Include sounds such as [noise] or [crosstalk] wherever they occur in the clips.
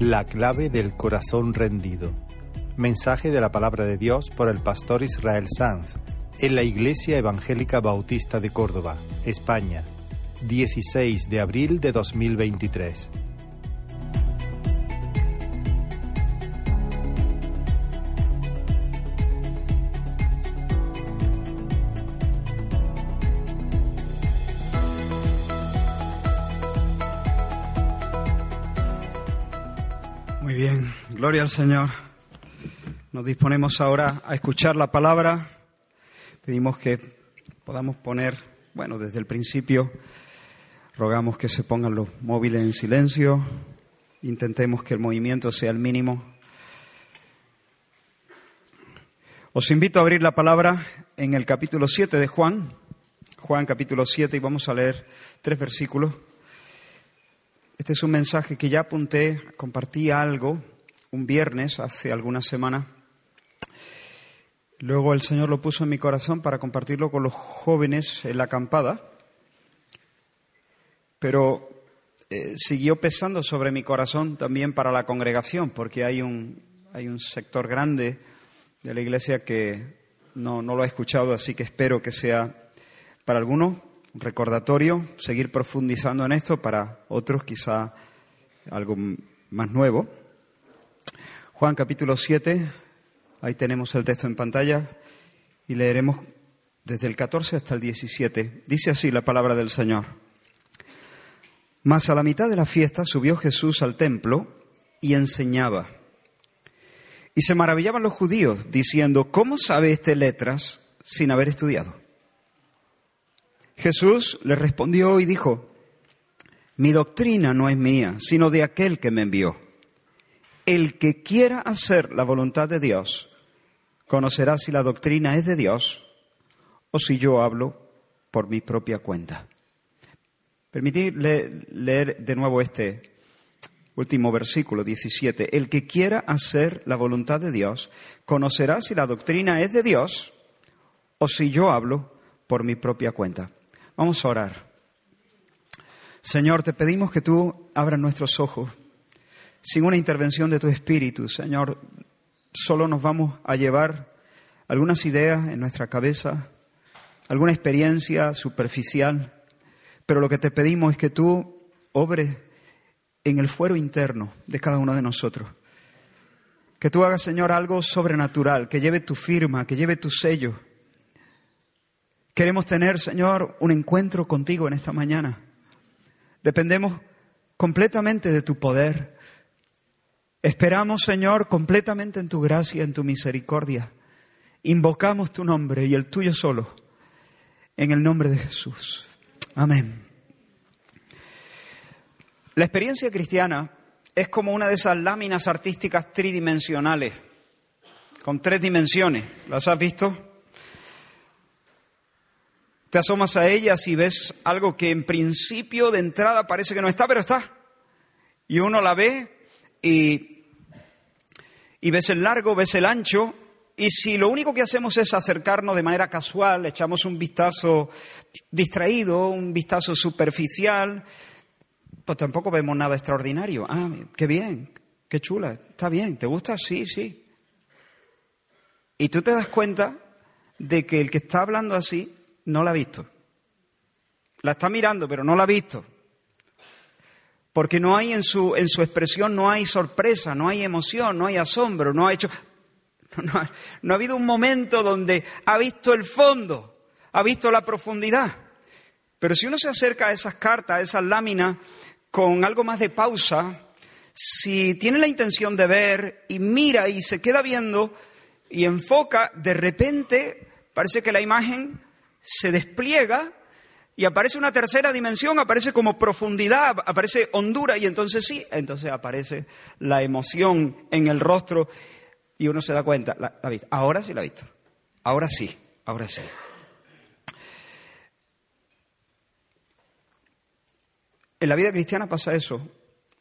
La clave del corazón rendido. Mensaje de la palabra de Dios por el pastor Israel Sanz en la Iglesia Evangélica Bautista de Córdoba, España, 16 de abril de 2023. Gloria al Señor. Nos disponemos ahora a escuchar la palabra. Pedimos que podamos poner, bueno, desde el principio, rogamos que se pongan los móviles en silencio, intentemos que el movimiento sea el mínimo. Os invito a abrir la palabra en el capítulo 7 de Juan, Juan capítulo 7, y vamos a leer tres versículos. Este es un mensaje que ya apunté, compartí algo un viernes hace algunas semanas. Luego el Señor lo puso en mi corazón para compartirlo con los jóvenes en la acampada, pero eh, siguió pesando sobre mi corazón también para la congregación, porque hay un, hay un sector grande de la iglesia que no, no lo ha escuchado, así que espero que sea para algunos un recordatorio, seguir profundizando en esto, para otros quizá algo más nuevo. Juan capítulo 7, ahí tenemos el texto en pantalla y leeremos desde el 14 hasta el 17. Dice así la palabra del Señor. Mas a la mitad de la fiesta subió Jesús al templo y enseñaba. Y se maravillaban los judíos, diciendo, ¿cómo sabe este letras sin haber estudiado? Jesús le respondió y dijo, mi doctrina no es mía, sino de aquel que me envió. El que quiera hacer la voluntad de Dios, conocerá si la doctrina es de Dios o si yo hablo por mi propia cuenta. Permitidme leer de nuevo este último versículo 17. El que quiera hacer la voluntad de Dios, conocerá si la doctrina es de Dios o si yo hablo por mi propia cuenta. Vamos a orar. Señor, te pedimos que tú abras nuestros ojos. Sin una intervención de tu Espíritu, Señor, solo nos vamos a llevar algunas ideas en nuestra cabeza, alguna experiencia superficial, pero lo que te pedimos es que tú obres en el fuero interno de cada uno de nosotros. Que tú hagas, Señor, algo sobrenatural, que lleve tu firma, que lleve tu sello Queremos tener, Señor, un encuentro contigo en esta mañana. Dependemos completamente de tu poder. Esperamos, Señor, completamente en tu gracia, en tu misericordia. Invocamos tu nombre y el tuyo solo, en el nombre de Jesús. Amén. La experiencia cristiana es como una de esas láminas artísticas tridimensionales, con tres dimensiones. ¿Las has visto? Te asomas a ellas y ves algo que en principio de entrada parece que no está, pero está. Y uno la ve y, y ves el largo, ves el ancho, y si lo único que hacemos es acercarnos de manera casual, echamos un vistazo distraído, un vistazo superficial, pues tampoco vemos nada extraordinario. Ah, qué bien, qué chula, está bien, ¿te gusta? Sí, sí. Y tú te das cuenta de que el que está hablando así no la ha visto. La está mirando, pero no la ha visto. Porque no hay en su, en su expresión, no hay sorpresa, no hay emoción, no hay asombro, no ha hecho... [laughs] No, no ha habido un momento donde ha visto el fondo, ha visto la profundidad. Pero si uno se acerca a esas cartas, a esas láminas, con algo más de pausa, si tiene la intención de ver y mira y se queda viendo y enfoca, de repente parece que la imagen se despliega y aparece una tercera dimensión, aparece como profundidad, aparece hondura y entonces sí, entonces aparece la emoción en el rostro y uno se da cuenta, la, ahora sí la ha visto, ahora sí, ahora sí. En la vida cristiana pasa eso.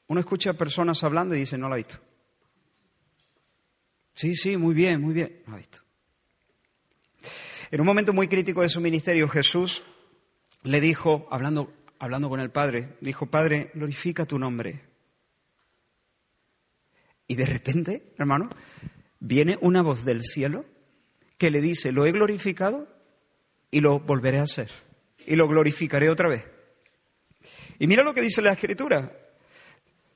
Uno escucha a personas hablando y dice, no la ha visto. Sí, sí, muy bien, muy bien, no la ha visto. En un momento muy crítico de su ministerio, Jesús le dijo, hablando, hablando con el Padre, dijo, Padre, glorifica tu nombre. Y de repente, hermano, viene una voz del cielo que le dice, lo he glorificado y lo volveré a hacer. Y lo glorificaré otra vez. Y mira lo que dice la escritura.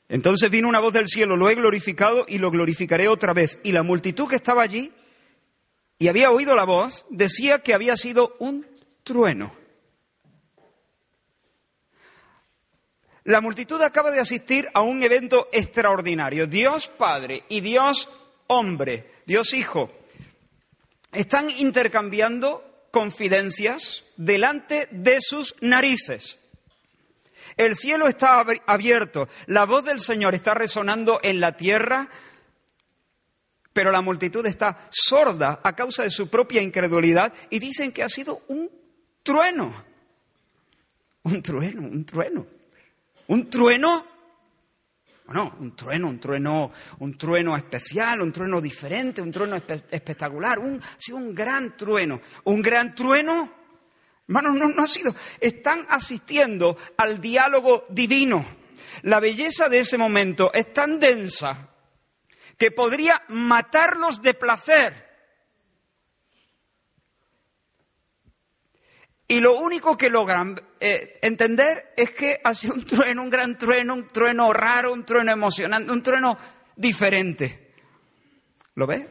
Entonces vino una voz del cielo, lo he glorificado y lo glorificaré otra vez. Y la multitud que estaba allí y había oído la voz decía que había sido un trueno. La multitud acaba de asistir a un evento extraordinario. Dios Padre y Dios Hombre, Dios Hijo, están intercambiando confidencias delante de sus narices. El cielo está abierto, la voz del Señor está resonando en la tierra, pero la multitud está sorda a causa de su propia incredulidad y dicen que ha sido un trueno. Un trueno, un trueno. Un trueno. No, un trueno, un trueno, un trueno especial, un trueno diferente, un trueno espectacular. Un, ha sido un gran trueno. Un gran trueno. Hermanos, no, no ha sido. Están asistiendo al diálogo divino. La belleza de ese momento es tan densa que podría matarlos de placer. Y lo único que logran eh, entender es que ha sido un trueno, un gran trueno, un trueno raro, un trueno emocionante, un trueno diferente. ¿Lo ves?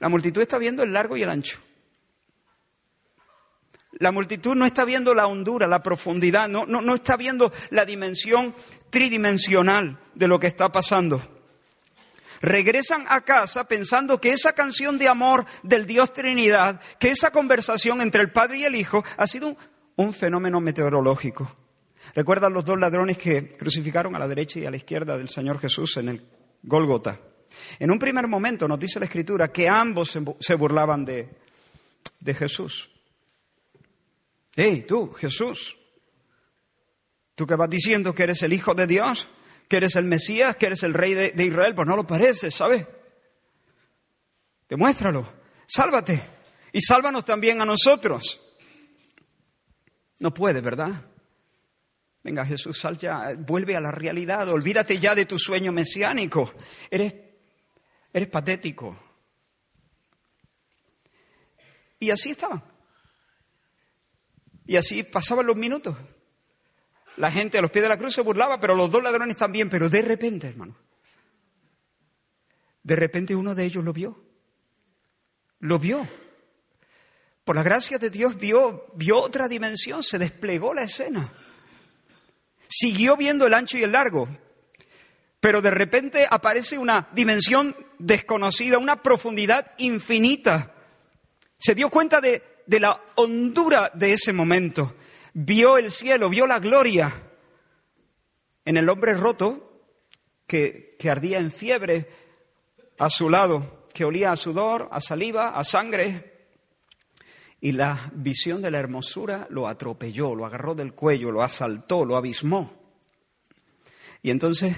La multitud está viendo el largo y el ancho. La multitud no está viendo la hondura, la profundidad, no, no, no está viendo la dimensión tridimensional de lo que está pasando regresan a casa pensando que esa canción de amor del Dios Trinidad, que esa conversación entre el Padre y el Hijo ha sido un, fenómeno meteorológico. ¿Recuerdan los dos ladrones que crucificaron a la derecha y a la izquierda del Señor Jesús en el Gólgota? En un primer momento nos dice la Escritura que ambos se burlaban de, de Jesús. ¡Hey, tú, Jesús! ¿Tú que vas diciendo que eres el Hijo de Dios? Que eres el Mesías, que eres el rey de, Israel, pues no lo pareces, ¿sabes? Demuéstralo, sálvate y sálvanos también a nosotros. No puede, ¿verdad? Venga, Jesús, sal ya, vuelve a la realidad, olvídate ya de tu sueño mesiánico. Eres, eres patético. Y así estaba. Y así pasaban los minutos. La gente a los pies de la cruz se burlaba, pero los dos ladrones también. Pero de repente, hermano, de repente uno de ellos lo vio. Lo vio. Por la gracia de Dios vio, vio otra dimensión, se desplegó la escena. Siguió viendo el ancho y el largo, pero de repente aparece una dimensión desconocida, una profundidad infinita. Se dio cuenta de, de la hondura de ese momento vio el cielo, vio la gloria en el hombre roto que, ardía en fiebre a su lado, que olía a sudor, a saliva, a sangre. Y la visión de la hermosura lo atropelló, lo agarró del cuello, lo asaltó, lo abismó. Y entonces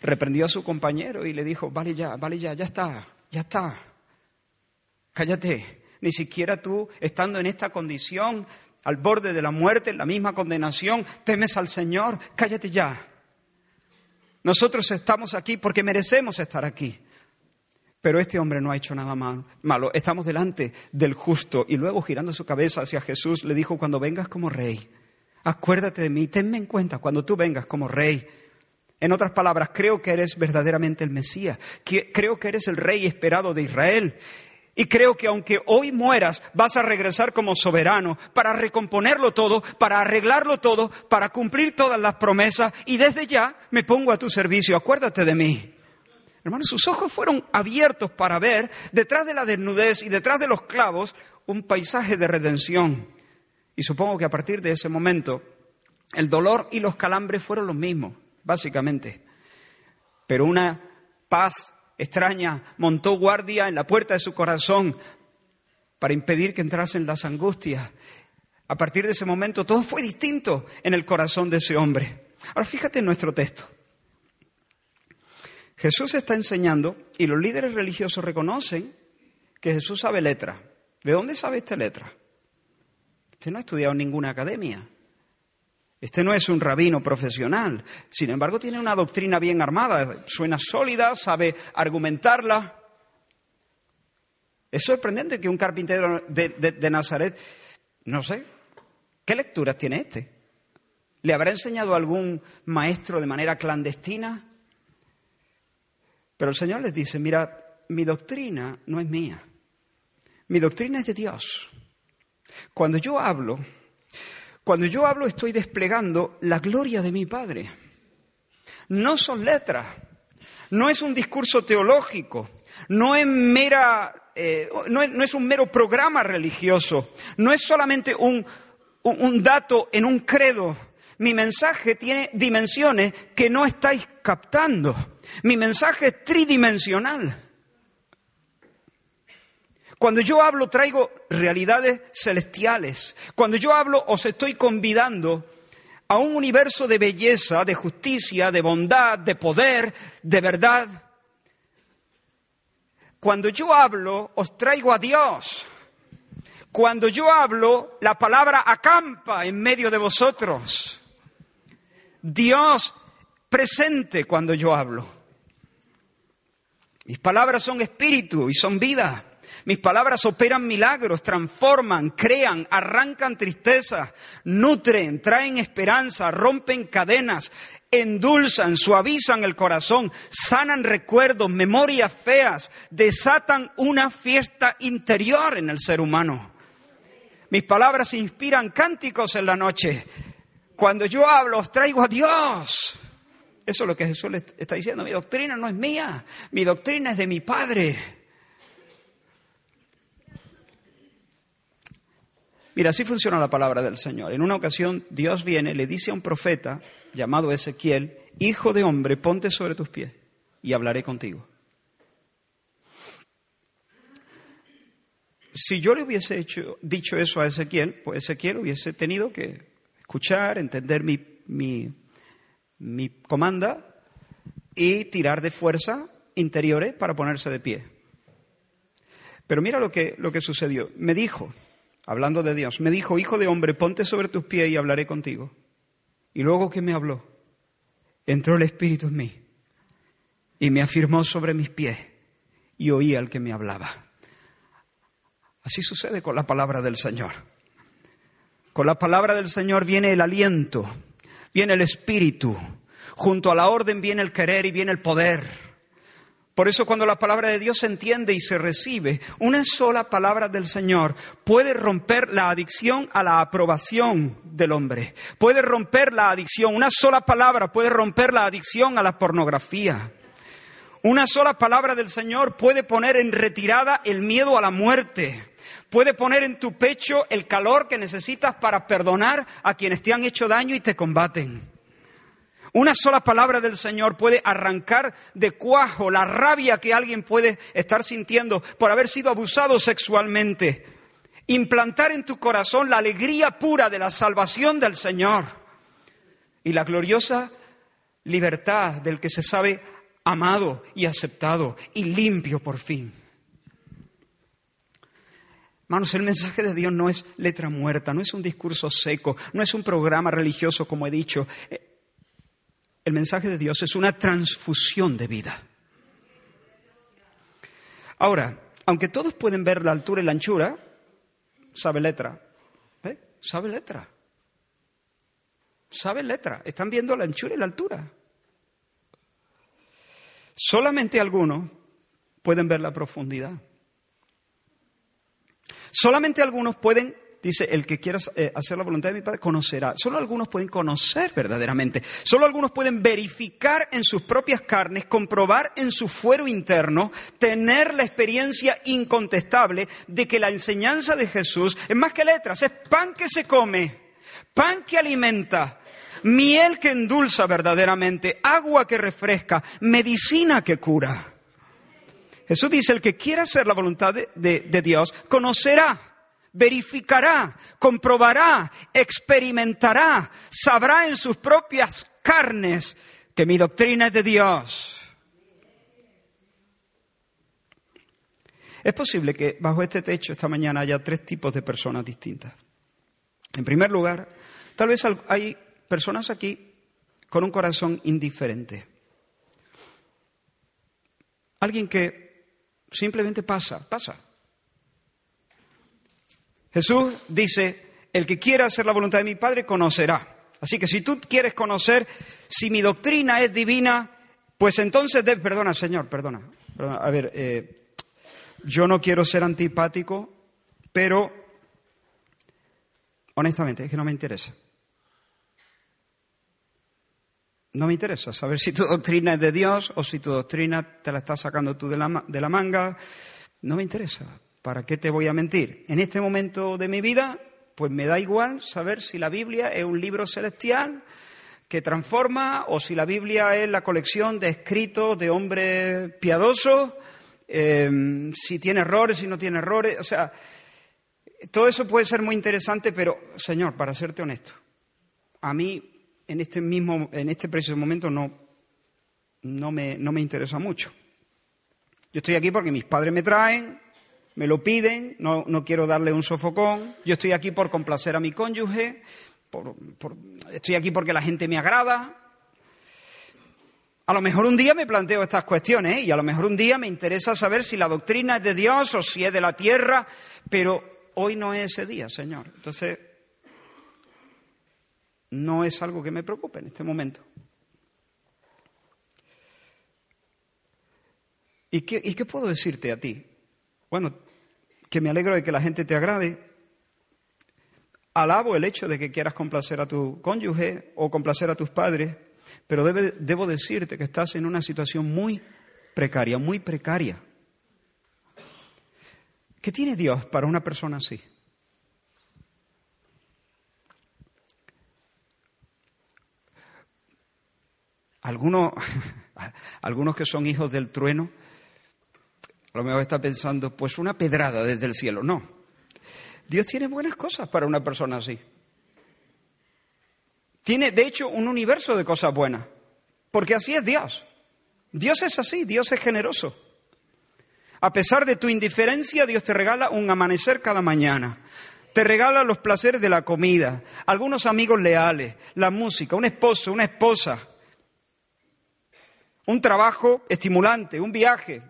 reprendió a su compañero y le dijo, vale ya, vale ya, ya está, ya está. Cállate. Ni siquiera tú, estando en esta condición al borde de la muerte, la misma condenación, temes al Señor, cállate ya. Nosotros estamos aquí porque merecemos estar aquí. Pero este hombre no ha hecho nada malo. Estamos delante del justo. Y luego, girando su cabeza hacia Jesús, le dijo, cuando vengas como rey, acuérdate de mí, tenme en cuenta cuando tú vengas como rey. En otras palabras, creo que eres verdaderamente el Mesías. Creo que eres el rey esperado de Israel. Y creo que aunque hoy mueras, vas a regresar como soberano para recomponerlo todo, para arreglarlo todo, para cumplir todas las promesas y desde ya me pongo a tu servicio. Acuérdate de mí. Hermanos, sus ojos fueron abiertos para ver, detrás de la desnudez y detrás de los clavos, un paisaje de redención. Y supongo que a partir de ese momento, el dolor y los calambres fueron los mismos, básicamente. Pero una paz extraña montó guardia en la puerta de su corazón para impedir que entrasen las angustias. A partir de ese momento todo fue distinto en el corazón de ese hombre. Ahora fíjate en nuestro texto. Jesús está enseñando y los líderes religiosos reconocen que Jesús sabe letra. ¿De dónde sabe esta letra? Usted no ha estudiado en ninguna academia. Este no es un rabino profesional, sin embargo tiene una doctrina bien armada, suena sólida, sabe argumentarla. Es sorprendente que un carpintero de, Nazaret, no sé, ¿qué lecturas tiene este? ¿Le habrá enseñado algún maestro de manera clandestina? Pero el Señor les dice, mira, mi doctrina no es mía, mi doctrina es de Dios. Cuando yo hablo, cuando yo hablo estoy desplegando la gloria de mi Padre. No son letras, no es un discurso teológico, no es mera, eh, no, es, un mero programa religioso, no es solamente un, un dato en un credo. Mi mensaje tiene dimensiones que no estáis captando. Mi mensaje es tridimensional. Cuando yo hablo traigo realidades celestiales. Cuando yo hablo os estoy convidando a un universo de belleza, de justicia, de bondad, de poder, de verdad. Cuando yo hablo os traigo a Dios. Cuando yo hablo, la palabra acampa en medio de vosotros. Dios presente cuando yo hablo. Mis palabras son espíritu y son vida. Mis palabras operan milagros, transforman, crean, arrancan tristeza, nutren, traen esperanza, rompen cadenas, endulzan, suavizan el corazón, sanan recuerdos, memorias feas, desatan una fiesta interior en el ser humano. Mis palabras inspiran cánticos en la noche. Cuando yo hablo, os traigo a Dios. Eso es lo que Jesús le está diciendo. Mi doctrina no es mía, mi doctrina es de mi Padre. Mira, así funciona la palabra del Señor. En una ocasión Dios viene, le dice a un profeta llamado Ezequiel, Hijo de hombre, ponte sobre tus pies y hablaré contigo. Si yo le hubiese hecho, dicho eso a Ezequiel, pues Ezequiel hubiese tenido que escuchar, entender mi, mi, mi comanda y tirar de fuerza interiores para ponerse de pie. Pero mira lo que, lo que sucedió. Me dijo, hablando de Dios, me dijo, hijo de hombre, ponte sobre tus pies y hablaré contigo. Y luego que me habló, entró el Espíritu en mí y me afirmó sobre mis pies y oí al que me hablaba. Así sucede con la palabra del Señor. Con la palabra del Señor viene el aliento, viene el Espíritu, junto a la orden viene el querer y viene el poder. Por eso cuando la palabra de Dios se entiende y se recibe, una sola palabra del Señor puede romper la adicción a la aprobación del hombre. Puede romper la adicción, una sola palabra puede romper la adicción a la pornografía. Una sola palabra del Señor puede poner en retirada el miedo a la muerte. Puede poner en tu pecho el calor que necesitas para perdonar a quienes te han hecho daño y te combaten. Una sola palabra del Señor puede arrancar de cuajo la rabia que alguien puede estar sintiendo por haber sido abusado sexualmente. Implantar en tu corazón la alegría pura de la salvación del Señor y la gloriosa libertad del que se sabe amado y aceptado y limpio por fin. Hermanos, el mensaje de Dios no es letra muerta, no es un discurso seco, no es un programa religioso, como he dicho. El mensaje de Dios es una transfusión de vida. Ahora, aunque todos pueden ver la altura y la anchura, sabe letra. ¿Eh? Sabe letra. Sabe letra. Están viendo la anchura y la altura. Solamente algunos pueden ver la profundidad. Solamente algunos pueden dice, el que quiera eh, hacer la voluntad de mi Padre conocerá. Solo algunos pueden conocer verdaderamente. Solo algunos pueden verificar en sus propias carnes, comprobar en su fuero interno, tener la experiencia incontestable de que la enseñanza de Jesús es más que letras, es pan que se come, pan que alimenta, miel que endulza verdaderamente, agua que refresca, medicina que cura. Jesús dice, el que quiera hacer la voluntad de Dios, conocerá verificará, comprobará, experimentará, sabrá en sus propias carnes que mi doctrina es de Dios. Es posible que bajo este techo esta mañana haya tres tipos de personas distintas. En primer lugar, tal vez hay personas aquí con un corazón indiferente. Alguien que simplemente pasa, pasa. Jesús dice, el que quiera hacer la voluntad de mi Padre conocerá. Así que si tú quieres conocer si mi doctrina es divina, pues entonces, de, perdona, Señor, perdona, perdona. A ver, eh, yo no quiero ser antipático, pero honestamente es que no me interesa. No me interesa saber si tu doctrina es de Dios o si tu doctrina te la estás sacando tú de la, de la manga. No me interesa. ¿Para qué te voy a mentir? En este momento de mi vida, pues me da igual saber si la Biblia es un libro celestial que transforma o si la Biblia es la colección de escritos de hombres piadosos, em, si tiene errores, si no tiene errores. O sea, todo eso puede ser muy interesante, pero, Señor, para serte honesto, a mí en este mismo, en este preciso momento no, no, me, no me interesa mucho. Yo estoy aquí porque mis padres me traen, me lo piden, no, no quiero darle un sofocón. Yo estoy aquí por complacer a mi cónyuge, por, estoy aquí porque la gente me agrada. A lo mejor un día me planteo estas cuestiones ¿eh? y a lo mejor un día me interesa saber si la doctrina es de Dios o si es de la tierra, pero hoy no es ese día, Señor. Entonces, no es algo que me preocupe en este momento. ¿Y qué, ¿Y qué, puedo decirte a ti? Bueno, que me alegro de que la gente te agrade. Alabo el hecho de que quieras complacer a tu cónyuge o complacer a tus padres, pero debo decirte que estás en una situación muy precaria, muy precaria. ¿Qué tiene Dios para una persona así? Algunos, [laughs] algunos que son hijos del trueno, a lo mejor está pensando, pues una pedrada desde el cielo. No. Dios tiene buenas cosas para una persona así. Tiene, de hecho, un universo de cosas buenas. Porque así es Dios. Dios es así, Dios es generoso. A pesar de tu indiferencia, Dios te regala un amanecer cada mañana. Te regala los placeres de la comida, algunos amigos leales, la música, un esposo, una esposa, un trabajo estimulante, un viaje,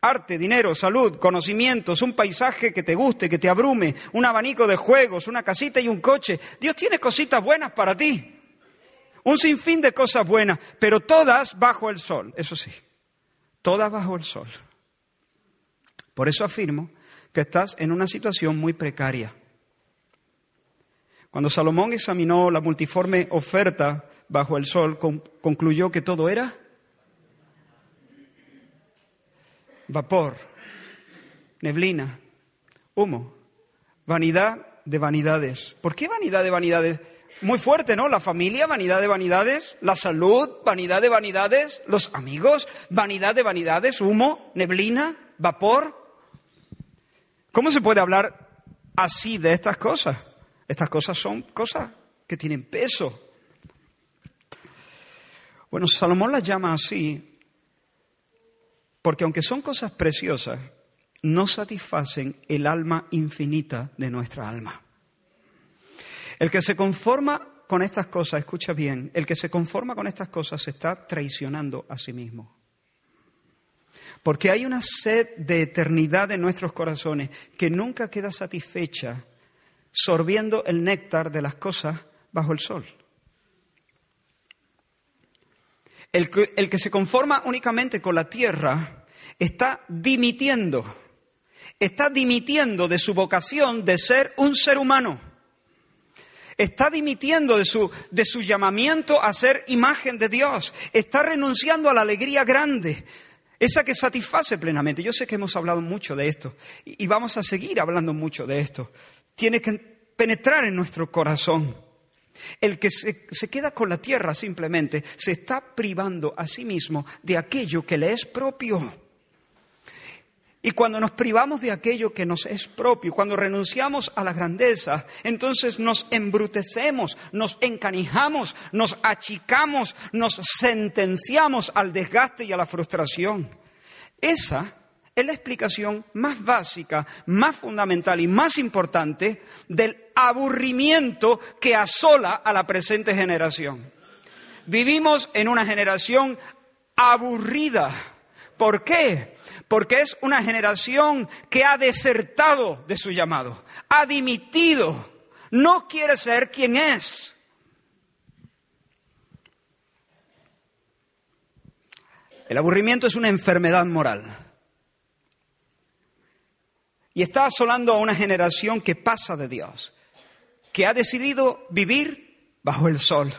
arte, dinero, salud, conocimientos, un paisaje que te guste, que te abrume, un abanico de juegos, una casita y un coche. Dios tiene cositas buenas para ti. Un sinfín de cosas buenas, pero todas bajo el sol, eso sí, todas bajo el sol. Por eso afirmo que estás en una situación muy precaria. Cuando Salomón examinó la multiforme oferta bajo el sol, concluyó que todo era vapor, neblina, humo, vanidad de vanidades. ¿Por qué vanidad de vanidades? Muy fuerte, ¿no? La familia, vanidad de vanidades, la salud, vanidad de vanidades, los amigos, vanidad de vanidades, humo, neblina, vapor. ¿Cómo se puede hablar así de estas cosas? Estas cosas son cosas que tienen peso. Bueno, Salomón las llama así porque aunque son cosas preciosas, no satisfacen el alma infinita de nuestra alma. El que se conforma con estas cosas, escucha bien, el que se conforma con estas cosas se está traicionando a sí mismo. Porque hay una sed de eternidad en nuestros corazones que nunca queda satisfecha sorbiendo el néctar de las cosas bajo el sol. El que, se conforma únicamente con la tierra está dimitiendo, está dimitiendo de su vocación de ser un ser humano. Está dimitiendo de su, de su llamamiento a ser imagen de Dios. Está renunciando a la alegría grande, esa que satisface plenamente. Yo sé que hemos hablado mucho de esto y vamos a seguir hablando mucho de esto. Tiene que penetrar en nuestro corazón. El que se, queda con la tierra simplemente se está privando a sí mismo de aquello que le es propio. Y cuando nos privamos de aquello que nos es propio, cuando renunciamos a la grandeza, entonces nos embrutecemos, nos encanijamos, nos achicamos, nos sentenciamos al desgaste y a la frustración. Esa es la explicación más básica, más fundamental y más importante del aburrimiento que asola a la presente generación. Vivimos en una generación aburrida. ¿Por qué? Porque es una generación que ha desertado de su llamado, ha dimitido, no quiere ser quien es. El aburrimiento es una enfermedad moral. Y está asolando a una generación que pasa de Dios, que ha decidido vivir bajo el sol.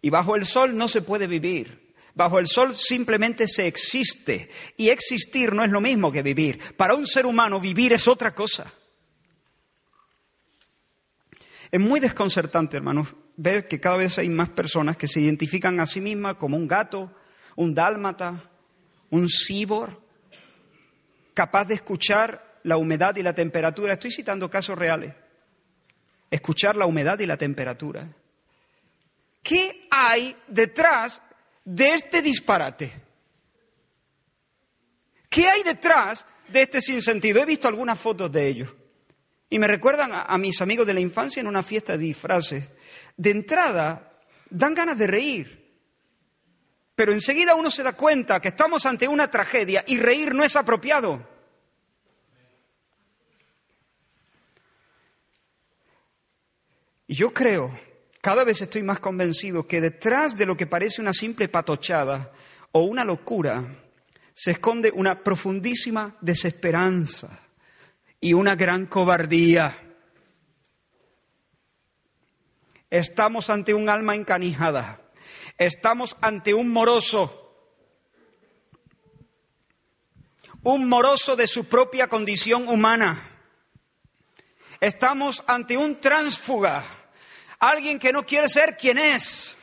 Y bajo el sol no se puede vivir. Bajo el sol simplemente se existe. Y existir no es lo mismo que vivir. Para un ser humano vivir es otra cosa. Es muy desconcertante, hermanos, ver que cada vez hay más personas que se identifican a sí mismas como un gato, un dálmata, un cibor, capaz de escuchar la humedad y la temperatura. Estoy citando casos reales. Escuchar la humedad y la temperatura. ¿Qué hay detrás de este disparate? ¿Qué hay detrás de este sinsentido? He visto algunas fotos de ellos y me recuerdan a, a mis amigos de la infancia en una fiesta de disfraces. De entrada, dan ganas de reír. Pero enseguida uno se da cuenta que estamos ante una tragedia y reír no es apropiado. Y yo creo, cada vez estoy más convencido que detrás de lo que parece una simple patochada o una locura se esconde una profundísima desesperanza y una gran cobardía. Estamos ante un alma encanijada Estamos ante un moroso, un moroso de su propia condición humana. Estamos ante un tránsfuga, alguien que no quiere ser quien es.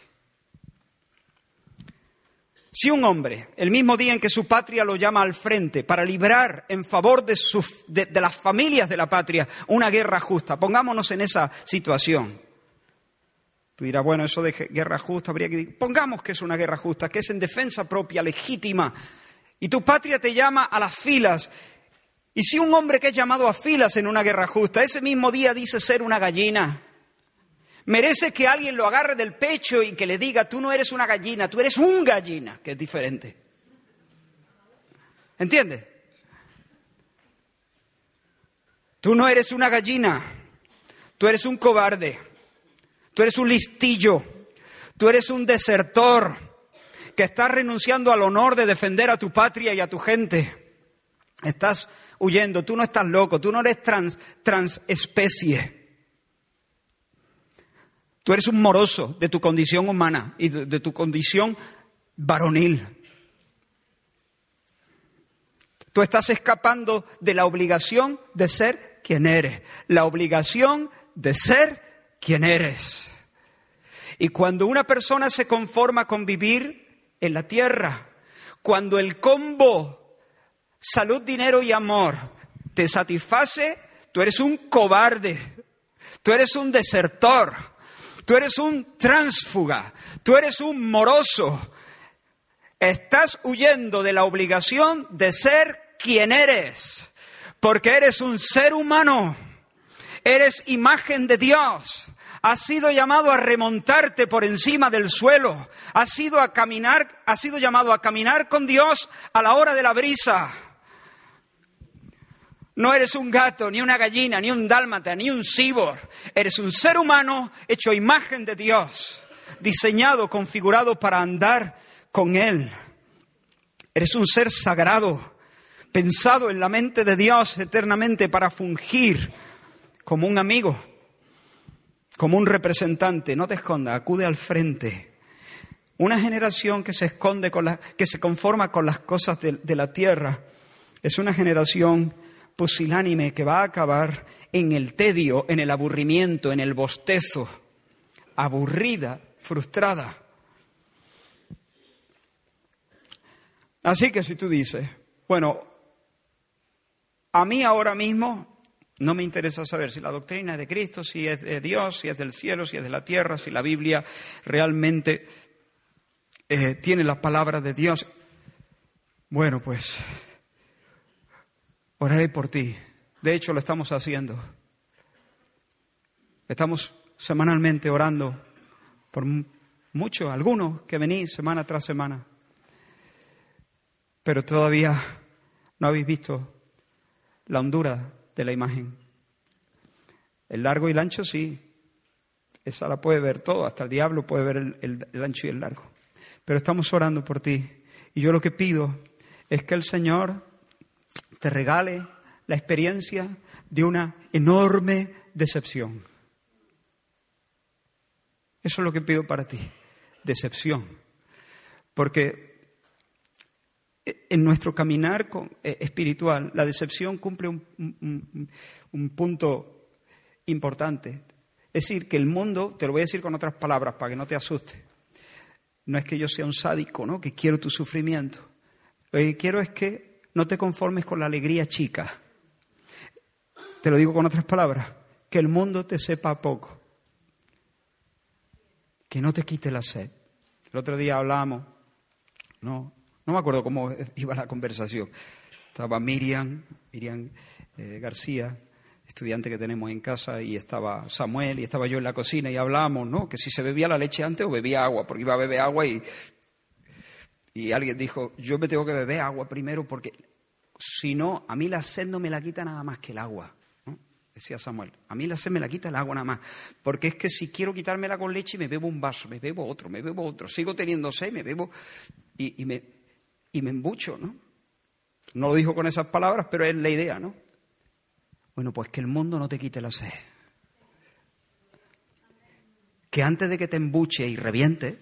Si un hombre, el mismo día en que su patria lo llama al frente para librar en favor de, de, las familias de la patria una guerra justa, pongámonos en esa situación, Tú dirás, bueno, eso de guerra justa habría que decir, pongamos que es una guerra justa, que es en defensa propia, legítima, y tu patria te llama a las filas. Y si un hombre que es llamado a filas en una guerra justa, ese mismo día dice ser una gallina, merece que alguien lo agarre del pecho y que le diga, tú no eres una gallina, tú eres un gallina, que es diferente. ¿Entiendes? Tú no eres una gallina, tú eres un cobarde. Tú eres un listillo, tú eres un desertor que estás renunciando al honor de defender a tu patria y a tu gente. Estás huyendo, tú no estás loco, tú no eres trans, transespecie. Tú eres un moroso de tu condición humana y de, de tu condición varonil. Tú estás escapando de la obligación de ser quien eres, la obligación de ser quién eres. Y cuando una persona se conforma con vivir en la tierra, cuando el combo salud, dinero y amor te satisface, tú eres un cobarde, tú eres un desertor, tú eres un tránsfuga, tú eres un moroso. Estás huyendo de la obligación de ser quien eres, porque eres un ser humano, eres imagen de Dios. Has sido llamado a remontarte por encima del suelo. Has sido a caminar, has sido llamado a caminar con Dios a la hora de la brisa. No eres un gato, ni una gallina, ni un dálmata, ni un cibor. Eres un ser humano hecho a imagen de Dios, diseñado, configurado para andar con Él. Eres un ser sagrado, pensado en la mente de Dios eternamente para fungir como un amigo, como un representante, no te escondas, acude al frente. Una generación que se esconde con la, que se conforma con las cosas de, de la tierra es una generación pusilánime que va a acabar en el tedio, en el aburrimiento, en el bostezo, aburrida, frustrada. Así que si tú dices, bueno, a mí ahora mismo no me interesa saber si la doctrina es de Cristo, si es de Dios, si es del cielo, si es de la tierra, si la Biblia realmente eh, tiene la palabra de Dios. Bueno, pues oraré por ti. De hecho, lo estamos haciendo. Estamos semanalmente orando por muchos, algunos que venís semana tras semana. Pero todavía no habéis visto la hondura de la imagen. El largo y el ancho sí. Esa la puede ver todo, hasta el diablo puede ver el, el ancho y el largo. Pero estamos orando por ti. Y yo lo que pido es que el Señor te regale la experiencia de una enorme decepción. Eso es lo que pido para ti, decepción. Porque en nuestro caminar eh, espiritual, la decepción cumple un, un, punto importante. Es decir, que el mundo, te lo voy a decir con otras palabras para que no te asuste, no es que yo sea un sádico, ¿no? Que quiero tu sufrimiento. Lo que quiero es que no te conformes con la alegría chica. Te lo digo con otras palabras, que el mundo te sepa poco que no te quite la sed. El otro día hablábamos, no, no me acuerdo cómo [laughs] iba la conversación. Estaba Miriam, Miriam eh, García, estudiante que tenemos en casa, y estaba Samuel, y estaba yo en la cocina, y hablábamos, ¿no? Que si se bebía la leche antes o bebía agua, porque iba a beber agua y, y alguien dijo, yo me tengo que beber agua primero porque si no, a mí la sed no me la quita nada más que el agua decía Samuel. A mí la sed me la quita el agua nada más. Porque es que si quiero quitármela con leche, me bebo un vaso, me bebo otro, me bebo otro. Sigo teniendo sed, me bebo y, me, y me embucho, ¿no? No lo dijo con esas palabras, pero es la idea, ¿no? Bueno, pues que el mundo no te quite la sed. Que antes de que te embuche y reviente,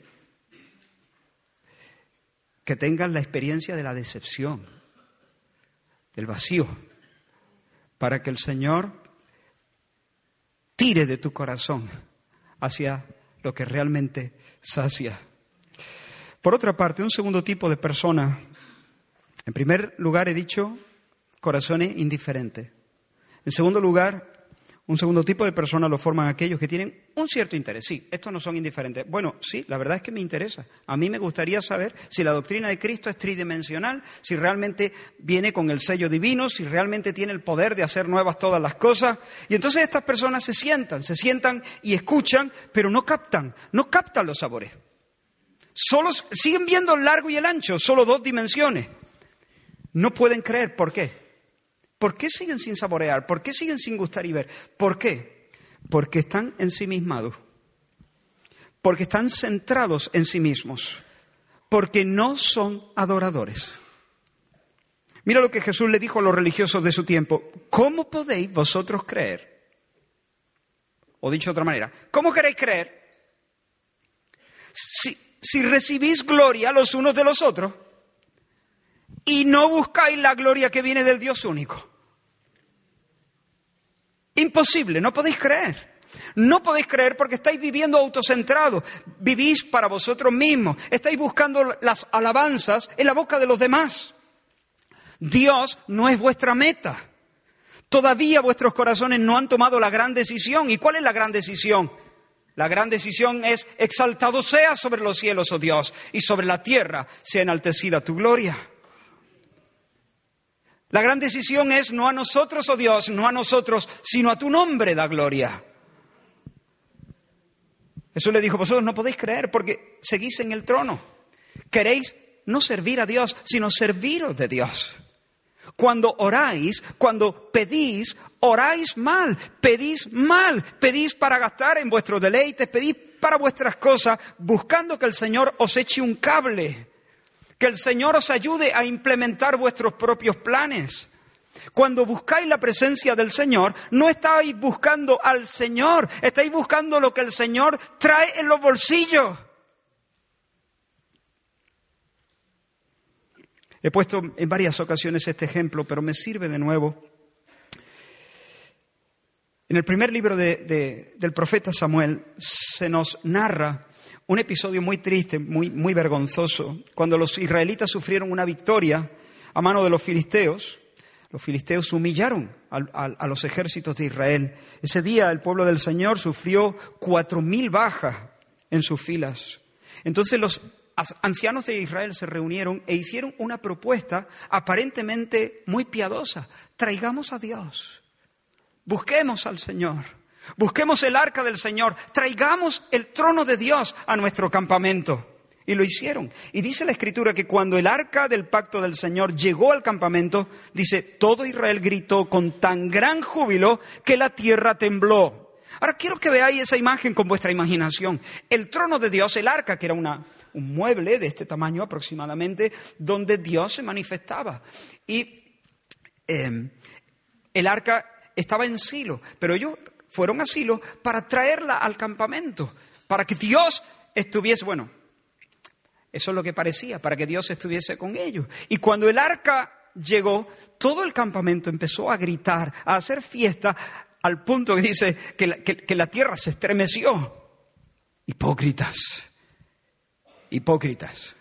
que tengas la experiencia de la decepción, del vacío, para que el Señor tire de tu corazón hacia lo que realmente sacia. Por otra parte, un segundo tipo de persona, en primer lugar he dicho corazones indiferentes. En segundo lugar, un segundo tipo de personas lo forman aquellos que tienen un cierto interés. Sí, estos no son indiferentes. Bueno, sí, la verdad es que me interesa. A mí me gustaría saber si la doctrina de Cristo es tridimensional, si realmente viene con el sello divino, si realmente tiene el poder de hacer nuevas todas las cosas. Y entonces estas personas se sientan, se sientan y escuchan, pero no captan, no captan los sabores. Solo siguen viendo el largo y el ancho, solo dos dimensiones. No pueden creer, ¿por qué? ¿Por qué siguen sin saborear? ¿Por qué siguen sin gustar y ver? ¿Por qué? Porque están ensimismados. Porque están centrados en sí mismos. Porque no son adoradores. Mira lo que Jesús le dijo a los religiosos de su tiempo. ¿Cómo podéis vosotros creer? O dicho de otra manera, ¿cómo queréis creer? Si, si recibís gloria los unos de los otros y no buscáis la gloria que viene del Dios único. Imposible, no podéis creer. No podéis creer porque estáis viviendo autocentrado, vivís para vosotros mismos, estáis buscando las alabanzas en la boca de los demás. Dios no es vuestra meta. Todavía vuestros corazones no han tomado la gran decisión. ¿Y cuál es la gran decisión? La gran decisión es exaltado sea sobre los cielos, oh Dios, y sobre la tierra sea enaltecida tu gloria. La gran decisión es no a nosotros, oh Dios, no a nosotros, sino a tu nombre da gloria. Jesús le dijo, vosotros no podéis creer porque seguís en el trono. Queréis no servir a Dios, sino serviros de Dios. Cuando oráis, cuando pedís, oráis mal, pedís mal, pedís para gastar en vuestros deleites, pedís para vuestras cosas, buscando que el Señor os eche un cable que el Señor os ayude a implementar vuestros propios planes. Cuando buscáis la presencia del Señor, no estáis buscando al Señor, estáis buscando lo que el Señor trae en los bolsillos. He puesto en varias ocasiones este ejemplo, pero me sirve de nuevo. En el primer libro del profeta Samuel se nos narra un episodio muy triste, muy, muy vergonzoso, cuando los israelitas sufrieron una victoria a mano de los filisteos. Los filisteos humillaron a, los ejércitos de Israel. Ese día el pueblo del Señor sufrió cuatro mil bajas en sus filas. Entonces los ancianos de Israel se reunieron e hicieron una propuesta aparentemente muy piadosa. Traigamos a Dios. Busquemos al Señor. Busquemos el arca del Señor. Traigamos el trono de Dios a nuestro campamento. Y lo hicieron. Y dice la escritura que cuando el arca del pacto del Señor llegó al campamento, dice, todo Israel gritó con tan gran júbilo que la tierra tembló. Ahora quiero que veáis esa imagen con vuestra imaginación. El trono de Dios, el arca, que era una, un mueble de este tamaño aproximadamente, donde Dios se manifestaba. Y em, el arca estaba en Silo, pero ellos fueron a Silo para traerla al campamento, para que Dios estuviese, bueno, eso es lo que parecía, para que Dios estuviese con ellos. Y cuando el arca llegó, todo el campamento empezó a gritar, a hacer fiesta, al punto que dice que la, que la tierra se estremeció. Hipócritas, hipócritas,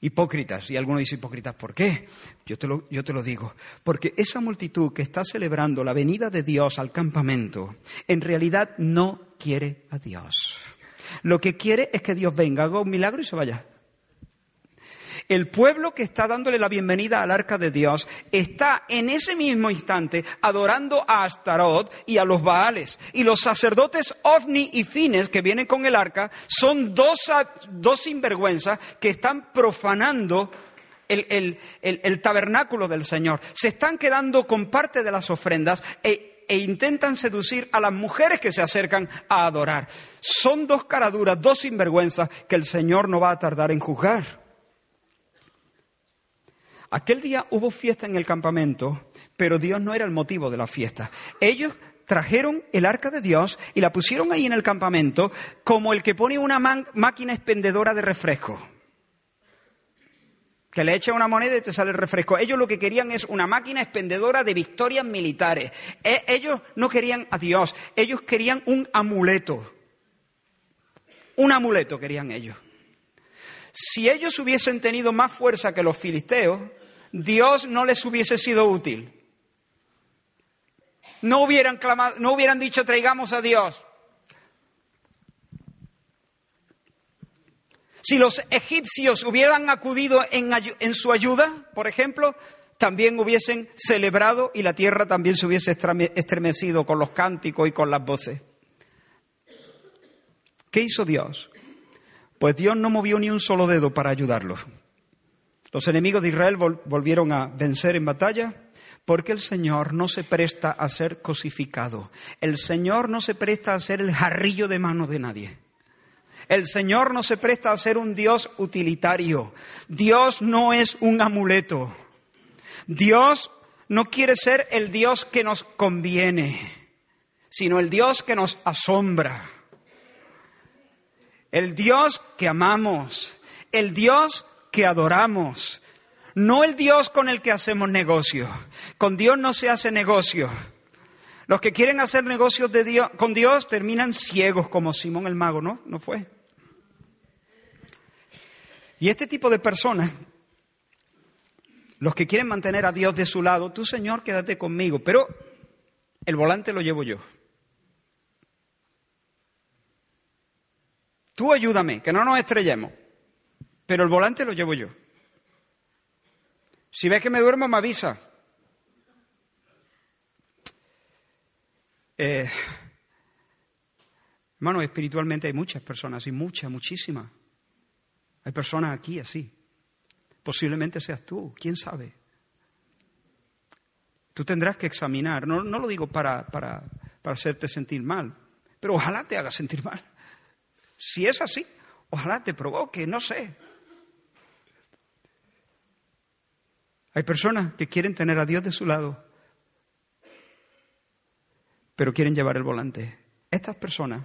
hipócritas. Y algunos dicen hipócritas, ¿por qué? Yo te, lo, yo te lo digo. Porque esa multitud que está celebrando la venida de Dios al campamento, en realidad no quiere a Dios. Lo que quiere es que Dios venga, haga un milagro y se vaya. El pueblo que está dándole la bienvenida al arca de Dios está en ese mismo instante adorando a Astarot y a los Baales. Y los sacerdotes Ofni y Fines que vienen con el arca son dos, dos sinvergüenzas que están profanando el, el, tabernáculo del Señor. Se están quedando con parte de las ofrendas e, e intentan seducir a las mujeres que se acercan a adorar. Son dos caraduras, dos sinvergüenzas que el Señor no va a tardar en juzgar. Aquel día hubo fiesta en el campamento, pero Dios no era el motivo de la fiesta. Ellos trajeron el arca de Dios y la pusieron ahí en el campamento como el que pone una máquina expendedora de refresco. Que le echa una moneda y te sale el refresco. Ellos lo que querían es una máquina expendedora de victorias militares. E ellos no querían a Dios, ellos querían un amuleto. Un amuleto querían ellos. Si ellos hubiesen tenido más fuerza que los filisteos, Dios no les hubiese sido útil. No hubieran, clamado, no hubieran dicho traigamos a Dios. Si los egipcios hubieran acudido en, en, su ayuda, por ejemplo, también hubiesen celebrado y la tierra también se hubiese estremecido con los cánticos y con las voces. ¿Qué hizo Dios? Pues Dios no movió ni un solo dedo para ayudarlos. Los enemigos de Israel volvieron a vencer en batalla porque el Señor no se presta a ser cosificado. El Señor no se presta a ser el jarrillo de mano de nadie. El Señor no se presta a ser un Dios utilitario. Dios no es un amuleto. Dios no quiere ser el Dios que nos conviene, sino el Dios que nos asombra. El Dios que amamos. El Dios que adoramos, no el Dios con el que hacemos negocio. Con Dios no se hace negocio. Los que quieren hacer negocios de Dios, con Dios terminan ciegos como Simón el mago, ¿no? No fue. Y este tipo de personas, los que quieren mantener a Dios de su lado, tú Señor, quédate conmigo, pero el volante lo llevo yo. Tú ayúdame, que no nos estrellemos pero el volante lo llevo yo. Si ves que me duermo, me avisa. Eh, hermano, espiritualmente hay muchas personas, y muchas, muchísimas. Hay personas aquí así. Posiblemente seas tú, quién sabe. Tú tendrás que examinar, no, no lo digo para, para, para hacerte sentir mal, pero ojalá te haga sentir mal. Si es así, ojalá te provoque, no sé. Hay personas que quieren tener a Dios de su lado, pero quieren llevar el volante. Estas personas,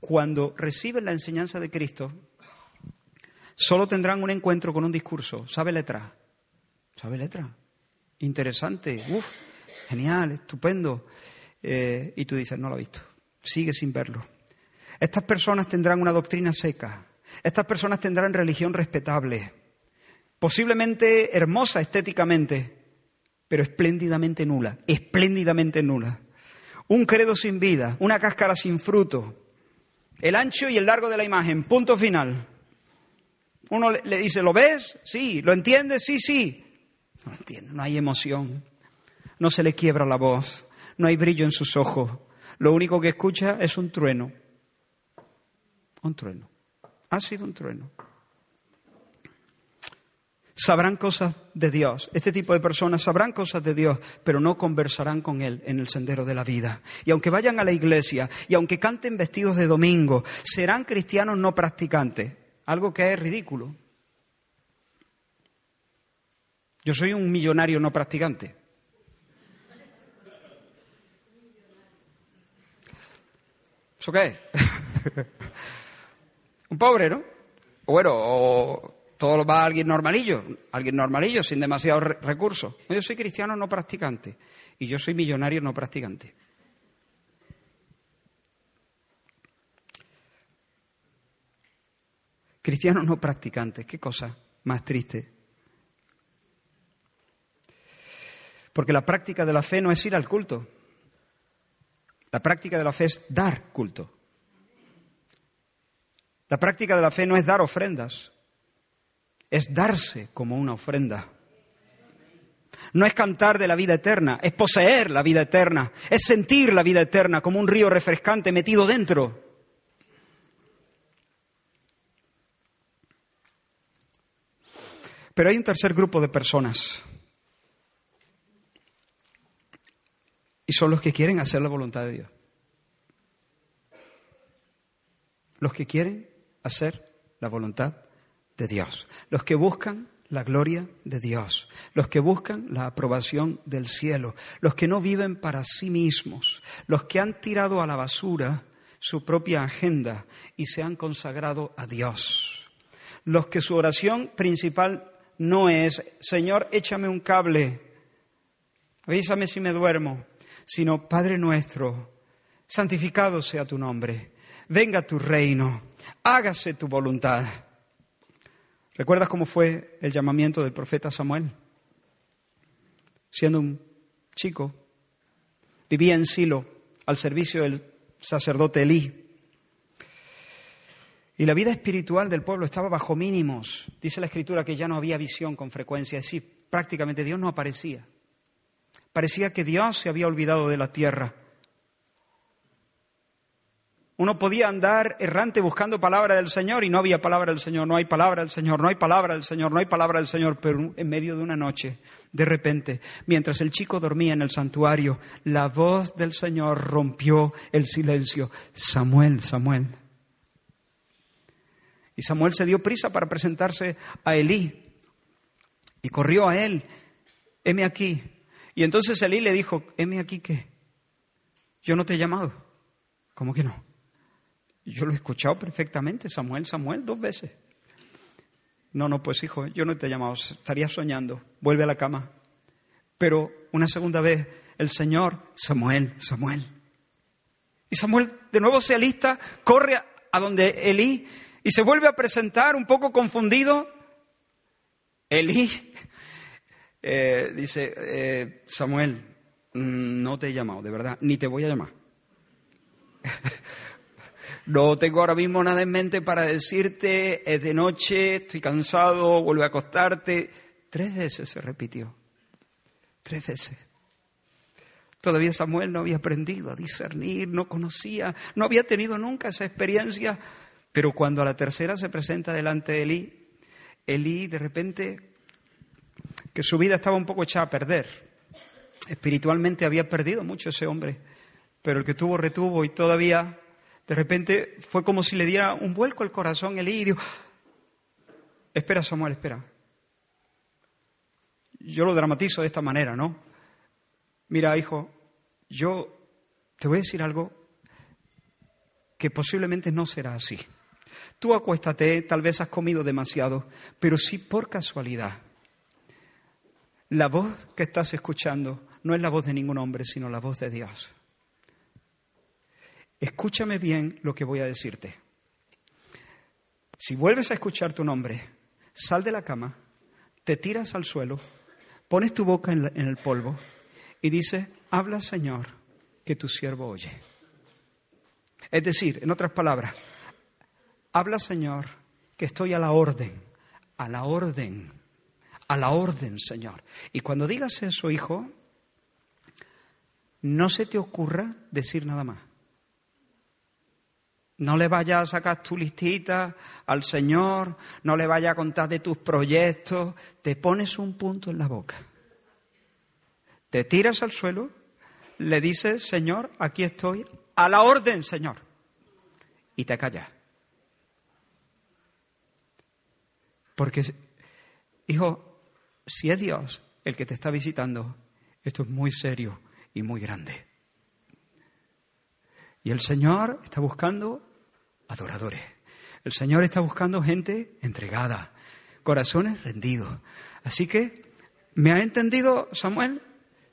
cuando reciben la enseñanza de Cristo, solo tendrán un encuentro con un discurso. ¿Sabe letra? ¿Sabe letra? Interesante, uf, genial, estupendo. Eh, y tú dices, no lo he visto. Sigue sin verlo. Estas personas tendrán una doctrina seca. Estas personas tendrán religión respetable posiblemente hermosa estéticamente, pero espléndidamente nula, espléndidamente nula. Un credo sin vida, una cáscara sin fruto, el ancho y el largo de la imagen, punto final. Uno le dice, ¿lo ves? Sí. ¿Lo entiendes? Sí, sí. No entiende, no hay emoción. No se le quiebra la voz. No hay brillo en sus ojos. Lo único que escucha es un trueno. Un trueno. Ha sido un trueno sabrán cosas de Dios. Este tipo de personas sabrán cosas de Dios, pero no conversarán con Él en el sendero de la vida. Y aunque vayan a la iglesia y aunque canten vestidos de domingo, serán cristianos no practicantes, algo que es ridículo. Yo soy un millonario no practicante. ¿Eso qué es? [laughs] un pobre, ¿no? Bueno, o todo va a alguien normalillo, alguien normalillo, sin demasiados recursos. Yo soy cristiano no practicante y yo soy millonario no practicante. Cristiano no practicante, qué cosa más triste. Porque la práctica de la fe no es ir al culto. La práctica de la fe es dar culto. La práctica de la fe no es dar ofrendas es darse como una ofrenda. No es cantar de la vida eterna, es poseer la vida eterna, es sentir la vida eterna como un río refrescante metido dentro. Pero hay un tercer grupo de personas. Y son los que quieren hacer la voluntad de Dios. Los que quieren hacer la voluntad de Dios, los que buscan la gloria de Dios, los que buscan la aprobación del cielo, los que no viven para sí mismos, los que han tirado a la basura su propia agenda y se han consagrado a Dios, los que su oración principal no es, Señor, échame un cable, avísame si me duermo, sino, Padre nuestro, santificado sea tu nombre, venga tu reino, hágase tu voluntad ¿Recuerdas cómo fue el llamamiento del profeta Samuel? Siendo un chico, vivía en Silo al servicio del sacerdote Elí. Y la vida espiritual del pueblo estaba bajo mínimos. Dice la escritura que ya no había visión con frecuencia, es decir, prácticamente Dios no aparecía. Parecía que Dios se había olvidado de la tierra. Uno podía andar errante buscando palabra del Señor y no había palabra del Señor, no hay palabra del Señor, no hay palabra del Señor, no hay palabra del Señor, pero en medio de una noche, de repente, mientras el chico dormía en el santuario, la voz del Señor rompió el silencio. Samuel, Samuel. Y Samuel se dio prisa para presentarse a Elí y corrió a él, heme aquí. Y entonces Elí le dijo, heme aquí qué, yo no te he llamado. ¿Cómo que no? Yo lo he escuchado perfectamente, Samuel, Samuel, dos veces. No, no, pues hijo, yo no te he llamado, estaría soñando, vuelve a la cama. Pero una segunda vez, el Señor, Samuel, Samuel. Y Samuel de nuevo se alista, corre a donde Elí y se vuelve a presentar un poco confundido. Elí eh, dice, eh, Samuel, mm, no te he llamado, de verdad, ni te voy a llamar. No tengo ahora mismo nada en mente para decirte, es de noche, estoy cansado, vuelve a acostarte. Tres veces se repitió. Tres veces. Todavía Samuel no había aprendido a discernir, no conocía, no había tenido nunca esa experiencia. Pero cuando a la tercera se presenta delante de Elí, Elí de repente, que su vida estaba un poco echada a perder. Espiritualmente había perdido mucho ese hombre, pero el que tuvo retuvo y todavía de repente fue como si le diera un vuelco al corazón el y espera Samuel, espera. Yo lo dramatizo de esta manera, ¿no? Mira, hijo, yo te voy a decir algo que posiblemente no será así. Tú acuéstate, tal vez has comido demasiado, pero si por casualidad la voz que estás escuchando no es la voz de ningún hombre, sino la voz de Dios. Escúchame bien lo que voy a decirte. Si vuelves a escuchar tu nombre, sal de la cama, te tiras al suelo, pones tu boca en, el polvo y dices, habla Señor, que tu siervo oye. Es decir, en otras palabras, habla Señor, que estoy a la orden, a la orden, a la orden, Señor. Y cuando digas eso, hijo, no se te ocurra decir nada más. No le vayas a sacar tu listita al Señor, no le vayas a contar de tus proyectos, te pones un punto en la boca. Te tiras al suelo, le dices, Señor, aquí estoy, a la orden, Señor, y te callas. Porque, hijo, si es Dios el que te está visitando, esto es muy serio y muy grande. Y el Señor está buscando adoradores. El Señor está buscando gente entregada, corazones rendidos. Así que, ¿me ha entendido Samuel?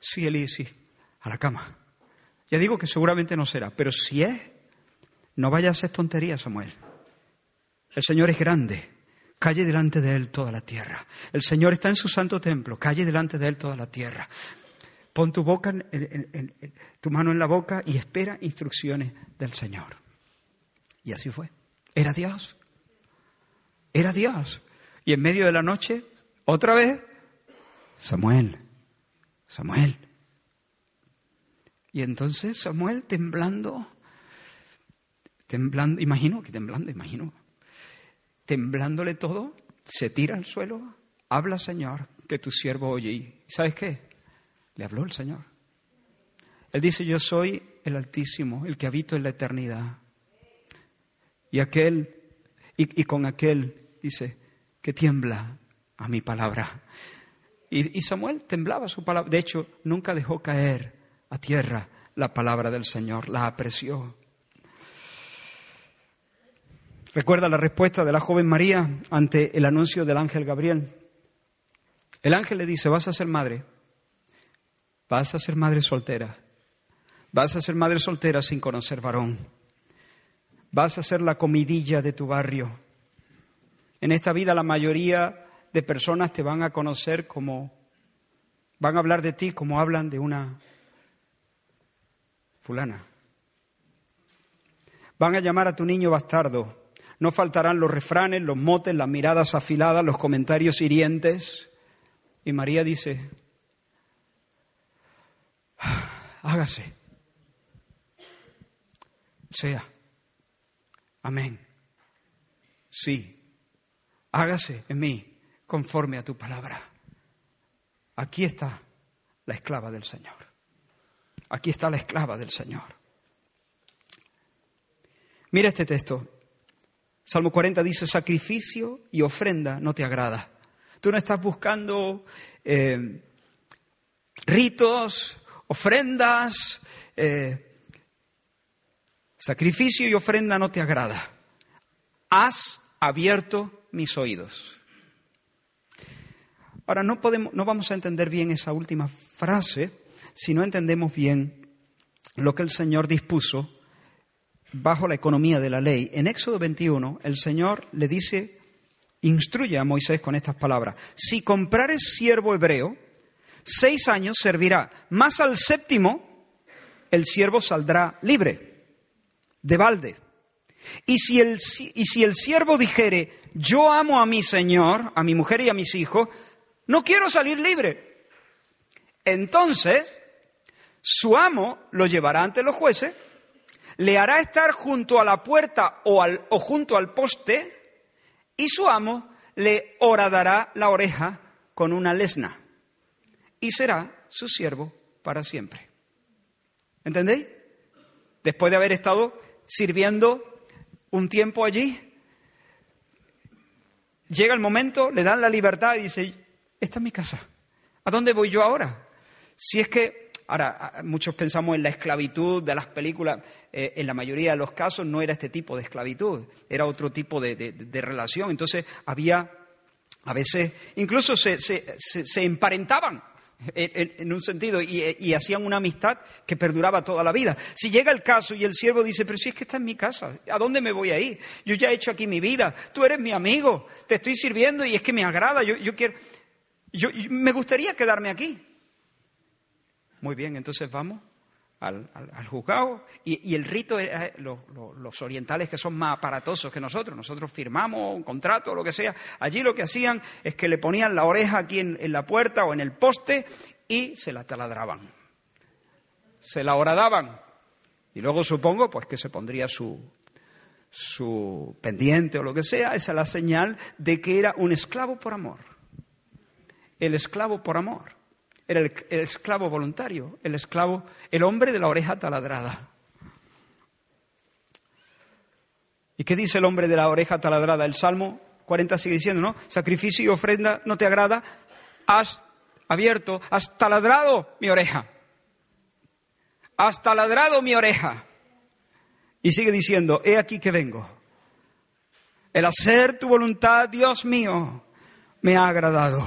Sí, Elí, sí, a la cama. Ya digo que seguramente no será, pero si es, no vaya a ser tontería, Samuel. El Señor es grande. Calle delante de Él toda la tierra. El Señor está en su santo templo. Calle delante de Él toda la tierra. Pon tu, boca tu mano en la boca y espera instrucciones del Señor. Y así fue. Era Dios. Era Dios. Y en medio de la noche, otra vez, Samuel, Samuel. Y entonces Samuel temblando, temblando, imagino que temblando, imagino, temblándole todo, se tira al suelo, habla Señor, que tu siervo oye. ¿Y sabes qué? Le habló el Señor. Él dice, yo soy el Altísimo, el que habito en la eternidad. Y aquel, y, con aquel, dice, que tiembla a mi palabra. Y, y Samuel temblaba su palabra. De hecho, nunca dejó caer a tierra la palabra del Señor, la apreció. Recuerda la respuesta de la joven María ante el anuncio del ángel Gabriel. El ángel le dice, vas a ser madre, vas a ser madre soltera, vas a ser madre soltera sin conocer varón vas a ser la comidilla de tu barrio. En esta vida la mayoría de personas te van a conocer como, van a hablar de ti como hablan de una fulana. Van a llamar a tu niño bastardo. No faltarán los refranes, los motes, las miradas afiladas, los comentarios hirientes. Y María dice, hágase, sea. Amén. Sí, hágase en mí conforme a tu palabra. Aquí está la esclava del Señor. Aquí está la esclava del Señor. Mira este texto. Salmo 40 dice, sacrificio y ofrenda no te agrada. Tú no estás buscando eh, ritos, ofrendas, eh, Sacrificio y ofrenda no te agrada. Has abierto mis oídos. Ahora, no, podemos, no vamos a entender bien esa última frase si no entendemos bien lo que el Señor dispuso bajo la economía de la ley. En Éxodo 21, el Señor le dice, instruye a Moisés con estas palabras, si comprares siervo hebreo, seis años servirá, más al séptimo el siervo saldrá libre de balde. Y si, el, y si el siervo dijere, yo amo a mi Señor, a mi mujer y a mis hijos, no quiero salir libre. Entonces, su amo lo llevará ante los jueces, le hará estar junto a la puerta o, al, o junto al poste, y su amo le horadará la oreja con una lesna, y será su siervo para siempre. ¿Entendéis? Después de haber estado sirviendo un tiempo allí. Llega el momento, le dan la libertad y dice, esta es mi casa. ¿A dónde voy yo ahora? Si es que, ahora, muchos pensamos en la esclavitud de las películas, eh, en la mayoría de los casos no era este tipo de esclavitud, era otro tipo de, relación. Entonces había, a veces, incluso se, se emparentaban en, un sentido, y, hacían una amistad que perduraba toda la vida. Si llega el caso y el siervo dice, pero si es que está en mi casa, ¿a dónde me voy a ir? Yo ya he hecho aquí mi vida, tú eres mi amigo, te estoy sirviendo y es que me agrada, yo, yo quiero, yo, me gustaría quedarme aquí. Muy bien, entonces vamos al, juzgado y, el rito, era, los, orientales que son más aparatosos que nosotros, nosotros firmamos un contrato o lo que sea, allí lo que hacían es que le ponían la oreja aquí en, en la puerta o en el poste y se la taladraban, se la horadaban y luego supongo pues que se pondría su, su pendiente o lo que sea, esa es la señal de que era un esclavo por amor. El esclavo por amor. Era el, esclavo voluntario, el esclavo, el hombre de la oreja taladrada. ¿Y qué dice el hombre de la oreja taladrada? El Salmo 40 sigue diciendo, ¿no? Sacrificio y ofrenda no te agrada, has abierto, has taladrado mi oreja. Has taladrado mi oreja. Y sigue diciendo, he aquí que vengo. El hacer tu voluntad, Dios mío, me ha agradado.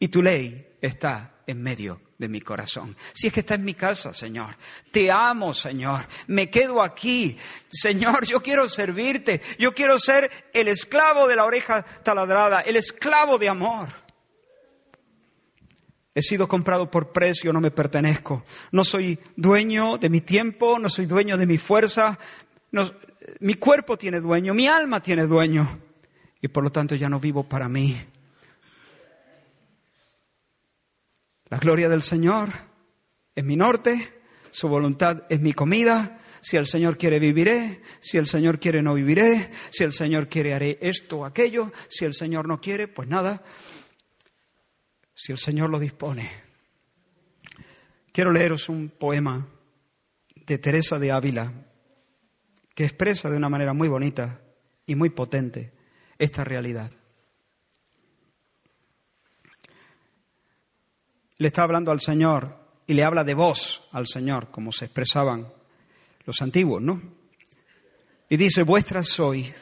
Y tu ley está en medio de mi corazón. Si es que está en mi casa, Señor. Te amo, Señor. Me quedo aquí. Señor, yo quiero servirte. Yo quiero ser el esclavo de la oreja taladrada, el esclavo de amor. He sido comprado por precio, no me pertenezco. No soy dueño de mi tiempo, no soy dueño de mi fuerza. mi cuerpo tiene dueño, mi alma tiene dueño. Y por lo tanto ya no vivo para mí. La gloria del Señor es mi norte, su voluntad es mi comida. Si el Señor quiere, viviré. Si el Señor quiere, no viviré. Si el Señor quiere, haré esto o aquello. Si el Señor no quiere, pues nada si el Señor lo dispone. Quiero leeros un poema de Teresa de Ávila que expresa de una manera muy bonita y muy potente esta realidad. Le está hablando al Señor y le habla de vos al Señor, como se expresaban los antiguos, ¿no? Y dice, vuestra soy,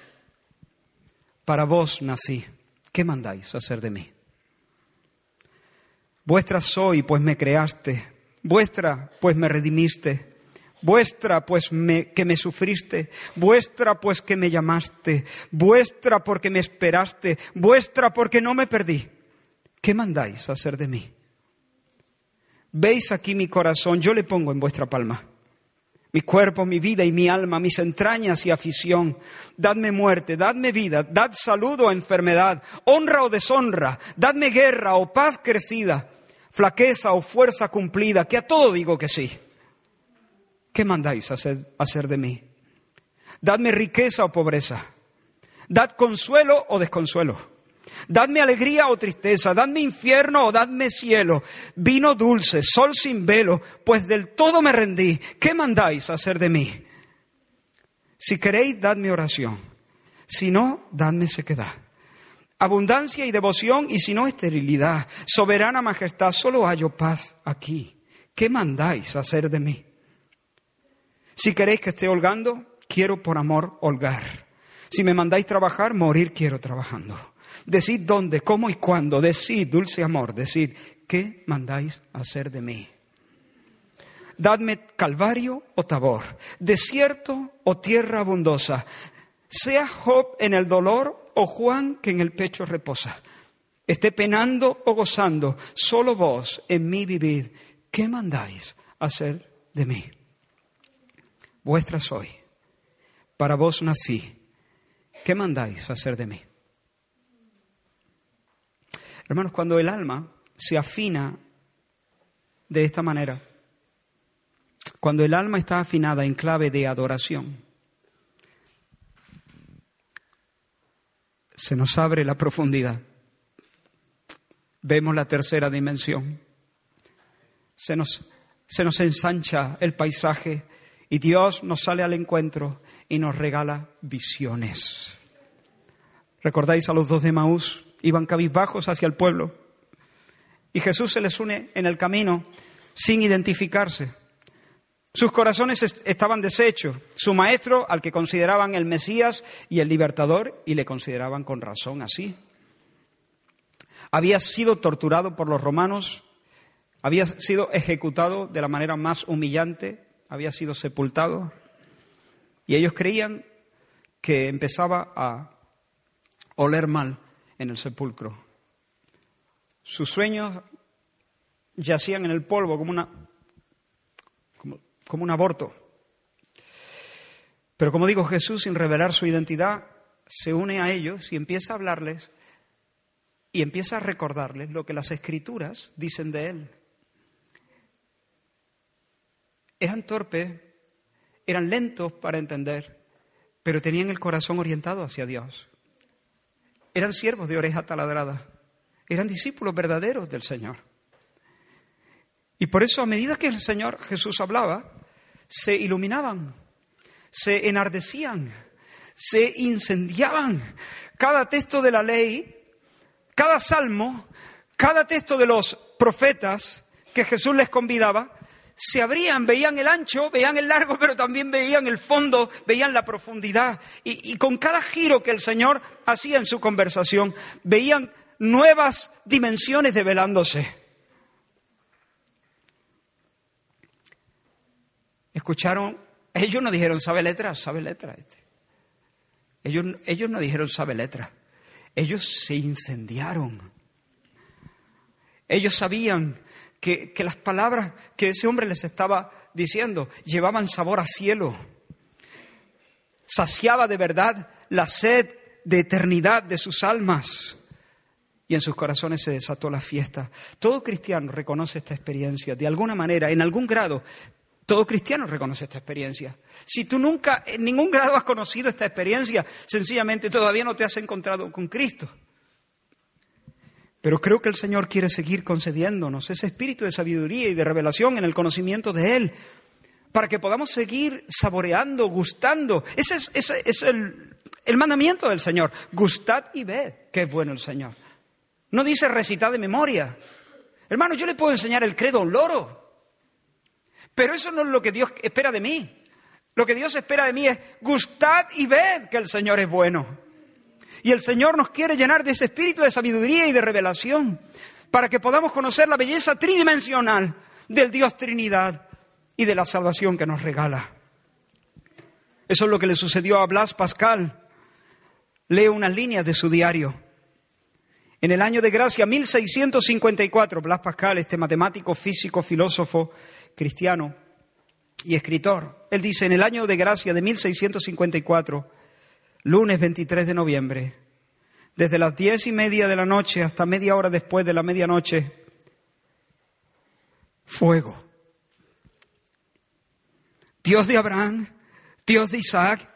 para vos nací, ¿qué mandáis hacer de mí? Vuestra soy, pues me creaste. Vuestra, pues me redimiste. Vuestra, pues que me sufriste. Vuestra, pues que me llamaste. Vuestra, porque me esperaste. Vuestra, porque no me perdí. ¿Qué mandáis hacer de mí? Veis aquí mi corazón, yo le pongo en vuestra palma. Mi cuerpo, mi vida y mi alma, mis entrañas y afición. Dadme muerte, dadme vida, dad salud o enfermedad, honra o deshonra, dadme guerra o paz crecida flaqueza o fuerza cumplida, que a todo digo que sí. ¿Qué mandáis hacer, hacer de mí? Dadme riqueza o pobreza. Dad consuelo o desconsuelo. Dadme alegría o tristeza, dadme infierno o dadme cielo, vino dulce, sol sin velo, pues del todo me rendí. ¿Qué mandáis hacer de mí? Si queréis, dadme oración. Si no, dadme sequedad abundancia y devoción y si no esterilidad. Soberana majestad, solo hallo paz aquí. ¿Qué mandáis hacer de mí? Si queréis que esté holgando, quiero por amor holgar. Si me mandáis trabajar, morir quiero trabajando. Decid dónde, cómo y cuándo. Decid, dulce amor, decid, ¿qué mandáis hacer de mí? Dadme calvario o tabor, desierto o tierra abundosa. Sea Job en el dolor o Juan que en el pecho reposa. Esté penando o gozando, solo vos en mí vivid. ¿Qué mandáis hacer de mí? Vuestra soy. Para vos nací. ¿Qué mandáis hacer de mí? Hermanos, cuando el alma se afina de esta manera, cuando el alma está afinada en clave de adoración, se nos abre la profundidad. Vemos la tercera dimensión. Se nos, se nos ensancha el paisaje y Dios nos sale al encuentro y nos regala visiones. ¿Recordáis a los dos de Maús? Iban cabizbajos hacia el pueblo y Jesús se les une en el camino sin identificarse. Sus corazones estaban deshechos. Su maestro, al que consideraban el Mesías y el libertador, y le consideraban con razón así. Había sido torturado por los romanos, había sido ejecutado de la manera más humillante, había sido sepultado. Y ellos creían que empezaba a oler mal en el sepulcro. Sus sueños yacían en el polvo como una como un aborto. Pero como digo, Jesús, sin revelar su identidad, se une a ellos y empieza a hablarles y empieza a recordarles lo que las escrituras dicen de él. Eran torpes, eran lentos para entender, pero tenían el corazón orientado hacia Dios. Eran siervos de oreja taladrada, eran discípulos verdaderos del Señor. Y por eso a medida que el Señor Jesús hablaba, se iluminaban, se enardecían, se incendiaban. Cada texto de la ley, cada salmo, cada texto de los profetas que Jesús les convidaba, se abrían, veían el ancho, veían el largo, pero también veían el fondo, veían la profundidad. Y, con cada giro que el Señor hacía en su conversación, veían nuevas dimensiones develándose. Escucharon, ellos no dijeron sabe letra, sabe letra. Este. Ellos, ellos no dijeron sabe letra, ellos se incendiaron. Ellos sabían que, las palabras que ese hombre les estaba diciendo llevaban sabor a cielo. Saciaba de verdad la sed de eternidad de sus almas y en sus corazones se desató la fiesta. Todo cristiano reconoce esta experiencia, de alguna manera, en algún grado, todo cristiano reconoce esta experiencia. Si tú nunca, en ningún grado has conocido esta experiencia, sencillamente todavía no te has encontrado con Cristo. Pero creo que el Señor quiere seguir concediéndonos ese espíritu de sabiduría y de revelación en el conocimiento de Él, para que podamos seguir saboreando, gustando. Ese es, el, mandamiento del Señor. Gustad y ved que es bueno el Señor. No dice recitar de memoria. Hermano, yo le puedo enseñar el credo loro, pero eso no es lo que Dios espera de mí. Lo que Dios espera de mí es gustad y ved que el Señor es bueno. Y el Señor nos quiere llenar de ese espíritu de sabiduría y de revelación para que podamos conocer la belleza tridimensional del Dios Trinidad y de la salvación que nos regala. Eso es lo que le sucedió a Blas Pascal. Leo unas líneas de su diario. En el año de gracia 1654, Blas Pascal, este matemático, físico, filósofo, cristiano y escritor. Él dice, en el año de gracia de 1654, lunes 23 de noviembre, desde las diez y media de la noche hasta media hora después de la medianoche, fuego. Dios de Abraham, Dios de Isaac,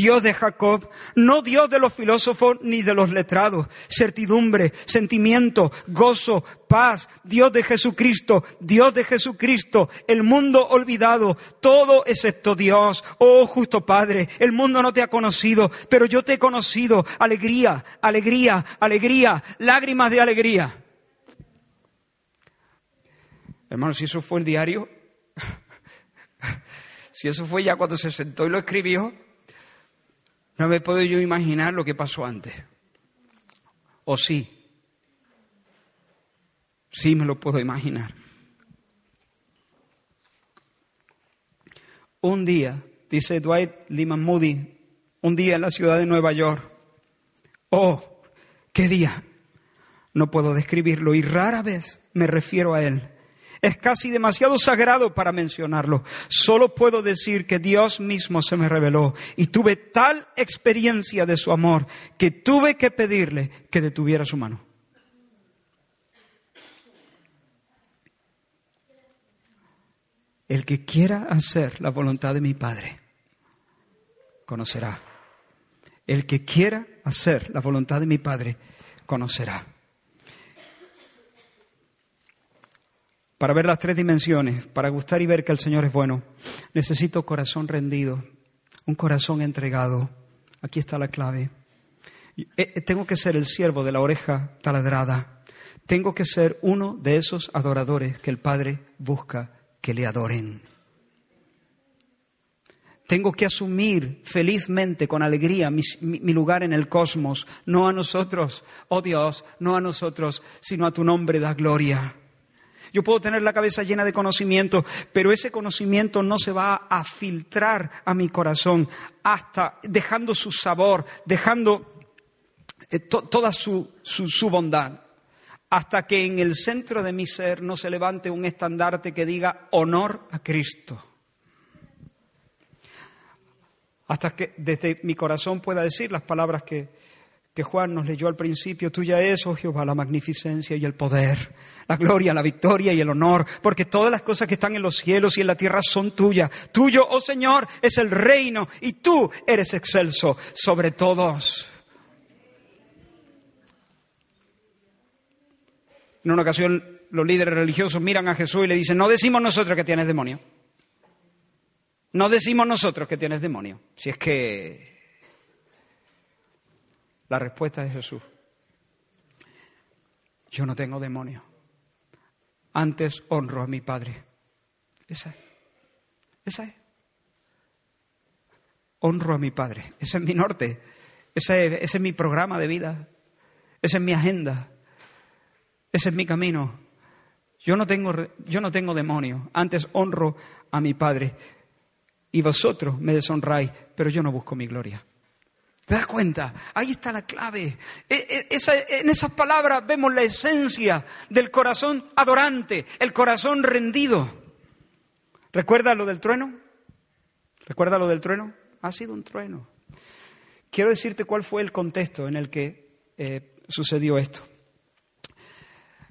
Dios de Jacob, no Dios de los filósofos ni de los letrados, certidumbre, sentimiento, gozo, paz, Dios de Jesucristo, Dios de Jesucristo, el mundo olvidado, todo excepto Dios. Oh justo Padre, el mundo no te ha conocido, pero yo te he conocido. Alegría, alegría, alegría, lágrimas de alegría. Hermano, si eso fue el diario, [laughs] si eso fue ya cuando se sentó y lo escribió, no me puedo yo imaginar lo que pasó antes. ¿O sí? Sí me lo puedo imaginar. Un día, dice Dwight Lyman Moody, un día en la ciudad de Nueva York. Oh, qué día. No puedo describirlo y rara vez me refiero a él es casi demasiado sagrado para mencionarlo. Solo puedo decir que Dios mismo se me reveló y tuve tal experiencia de su amor que tuve que pedirle que detuviera su mano. El que quiera hacer la voluntad de mi Padre, conocerá. El que quiera hacer la voluntad de mi Padre, conocerá. Para ver las tres dimensiones, para gustar y ver que el Señor es bueno, necesito corazón rendido, un corazón entregado. Aquí está la clave. Eh, eh, tengo que ser el siervo de la oreja taladrada. Tengo que ser uno de esos adoradores que el Padre busca que le adoren. Tengo que asumir felizmente, con alegría, mi, mi, lugar en el cosmos, no a nosotros, oh Dios, no a nosotros, sino a tu nombre da gloria. Yo puedo tener la cabeza llena de conocimiento, pero ese conocimiento no se va a filtrar a mi corazón hasta dejando su sabor, dejando eh, toda su, su bondad, hasta que en el centro de mi ser no se levante un estandarte que diga honor a Cristo. hasta que desde mi corazón pueda decir las palabras que, que Juan nos leyó al principio, tuya es, oh Jehová, la magnificencia y el poder, la gloria, la victoria y el honor, porque todas las cosas que están en los cielos y en la tierra son tuyas. Tuyo, oh Señor, es el reino y tú eres excelso sobre todos. En una ocasión los líderes religiosos miran a Jesús y le dicen, no decimos nosotros que tienes demonio. No decimos nosotros que tienes demonio. Si es que la respuesta es Jesús. Yo no tengo demonio. Antes honro a mi Padre. Esa es. Esa es. Honro a mi Padre. Ese es mi norte. Ese es, mi programa de vida. Esa es mi agenda. Ese es mi camino. Yo no tengo, yo no tengo demonio. Antes honro a mi Padre. Y vosotros me deshonráis, pero yo no busco mi gloria. ¿Te das cuenta? Ahí está la clave. E, e, en esas palabras vemos la esencia del corazón adorante, el corazón rendido. ¿Recuerda lo del trueno? ¿Recuerda lo del trueno? Ha sido un trueno. Quiero decirte cuál fue el contexto en el que eh, sucedió esto.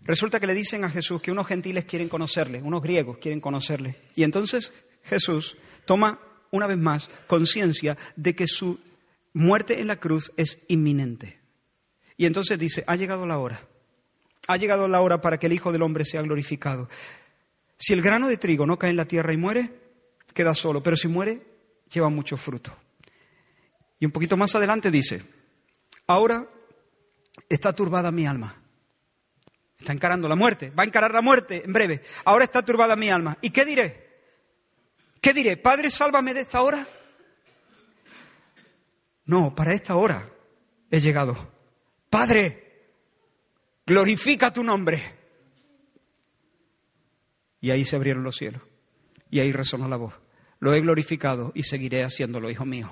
Resulta que le dicen a Jesús que unos gentiles quieren conocerle, unos griegos quieren conocerle. Y entonces Jesús toma una vez más conciencia de que su muerte en la cruz es inminente. Y entonces dice, ha llegado la hora. Ha llegado la hora para que el Hijo del Hombre sea glorificado. Si el grano de trigo no cae en la tierra y muere, queda solo, pero si muere, lleva mucho fruto. Y un poquito más adelante dice, ahora está turbada mi alma. Está encarando la muerte, va a encarar la muerte en breve. Ahora está turbada mi alma. ¿Y qué diré? ¿Qué diré? Padre, sálvame de esta hora. No, para esta hora he llegado. Padre, glorifica tu nombre. Y ahí se abrieron los cielos. Y ahí resonó la voz. Lo he glorificado y seguiré haciéndolo, hijo mío.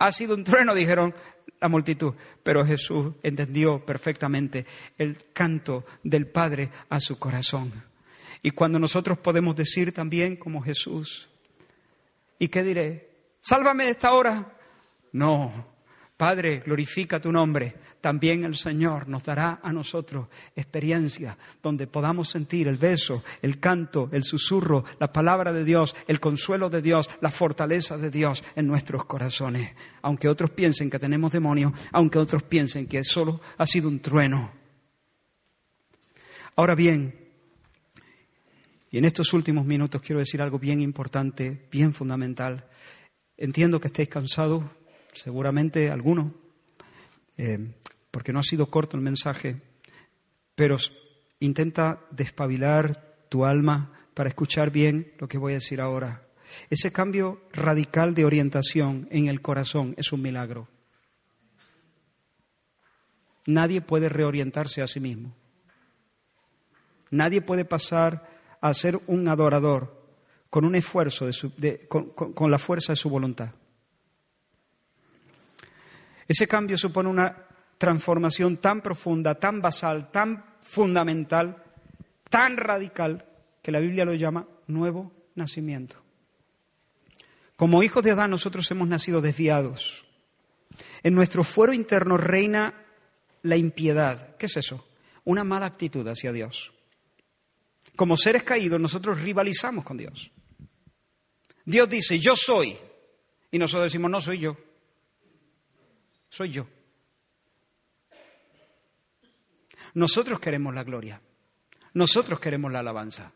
Ha sido un trueno, dijeron la multitud, pero Jesús entendió perfectamente el canto del Padre a su corazón. Y cuando nosotros podemos decir también como Jesús, ¿y qué diré? Sálvame de esta hora. No, Padre, glorifica tu nombre. También el Señor nos dará a nosotros experiencia donde podamos sentir el beso, el canto, el susurro, la palabra de Dios, el consuelo de Dios, la fortaleza de Dios en nuestros corazones. Aunque otros piensen que tenemos demonios, aunque otros piensen que solo ha sido un trueno. Ahora bien, y en estos últimos minutos quiero decir algo bien importante, bien fundamental. Entiendo que estéis cansados, seguramente algunos, eh, porque no ha sido corto el mensaje, pero intenta despabilar tu alma para escuchar bien lo que voy a decir ahora. Ese cambio radical de orientación en el corazón es un milagro. Nadie puede reorientarse a sí mismo. Nadie puede pasar a ser un adorador con un esfuerzo, con, la fuerza de su voluntad. Ese cambio supone una transformación tan profunda, tan basal, tan fundamental, tan radical, que la Biblia lo llama nuevo nacimiento. Como hijos de Adán nosotros hemos nacido desviados. En nuestro fuero interno reina la impiedad. ¿Qué es eso? Una mala actitud hacia Dios. Como seres caídos nosotros rivalizamos con Dios. Dios dice, yo soy. Y nosotros decimos, no soy yo. Soy yo. Nosotros queremos la gloria. Nosotros queremos la alabanza.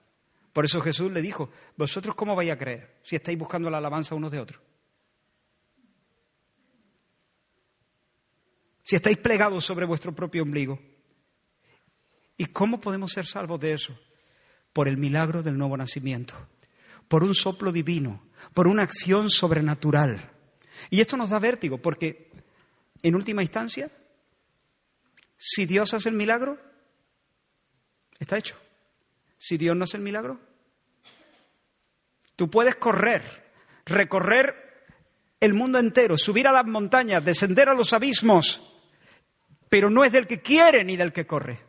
Por eso Jesús le dijo, vosotros cómo vais a creer si estáis buscando la alabanza unos de otros. Si estáis plegados sobre vuestro propio ombligo. ¿Y cómo podemos ser salvos de eso? Por el milagro del nuevo nacimiento, por un soplo divino, por una acción sobrenatural. Y esto nos da vértigo porque, en última instancia, si Dios hace el milagro, está hecho. Si Dios no hace el milagro, tú puedes correr, recorrer el mundo entero, subir a las montañas, descender a los abismos, pero no es del que quiere ni del que corre,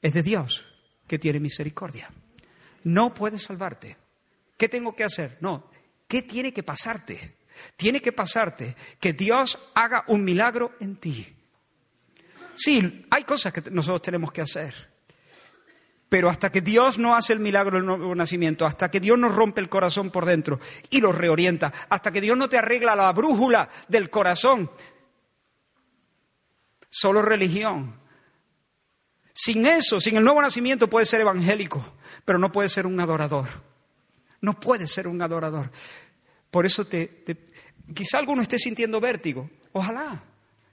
es de Dios que tiene misericordia. No puedes salvarte. ¿Qué tengo que hacer? No, ¿Qué tiene que pasarte? Tiene que pasarte que Dios haga un milagro en ti. Sí, hay cosas que nosotros tenemos que hacer. Pero hasta que Dios no hace el milagro del nuevo nacimiento, hasta que Dios nos rompe el corazón por dentro y lo reorienta, hasta que Dios no te arregla la brújula del corazón, solo religión. Sin eso, sin el nuevo nacimiento puede ser evangélico, pero no puede ser un adorador. No puede ser un adorador. Por eso te, quizá alguno esté sintiendo vértigo. Ojalá.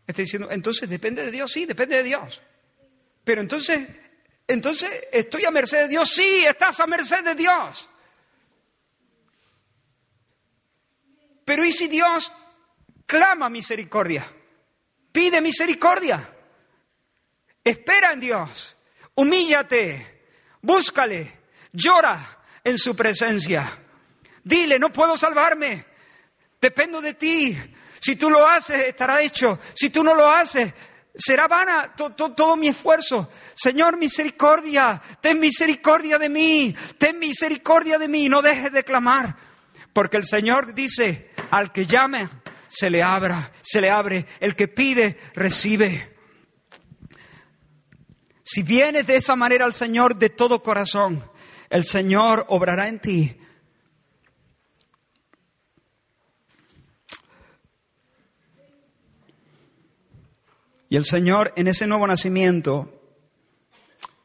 Esté diciendo, entonces depende de Dios, sí, depende de Dios. Pero entonces, entonces, ¿estoy a merced de Dios? Sí, estás a merced de Dios. Pero ¿y si Dios clama misericordia? Pide misericordia. Espera en Dios. Humíllate. Búscale. Llora en su presencia. Dile, no puedo salvarme, dependo de ti. Si tú lo haces, estará hecho. Si tú no lo haces, será vana todo mi esfuerzo. Señor, misericordia, ten misericordia de mí, ten misericordia de mí, no dejes de clamar. Porque el Señor dice, al que llame, se le abra, se le abre. El que pide, recibe. Si vienes de esa manera al Señor de todo corazón, el Señor obrará en ti. Y el Señor en ese nuevo nacimiento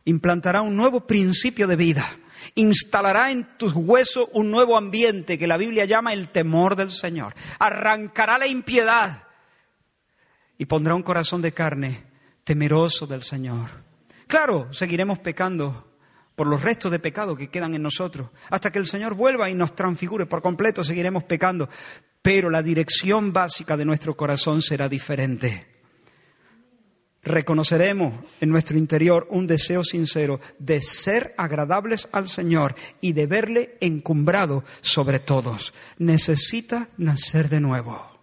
implantará un nuevo principio de vida, instalará en tus huesos un nuevo ambiente que la Biblia llama el temor del Señor, arrancará la impiedad y pondrá un corazón de carne temeroso del Señor. Claro, seguiremos pecando por los restos de pecado que quedan en nosotros. Hasta que el Señor vuelva y nos transfigure por completo, seguiremos pecando. Pero la dirección básica de nuestro corazón será diferente reconoceremos en nuestro interior un deseo sincero de ser agradables al Señor y de verle encumbrado sobre todos. Necesita nacer de nuevo.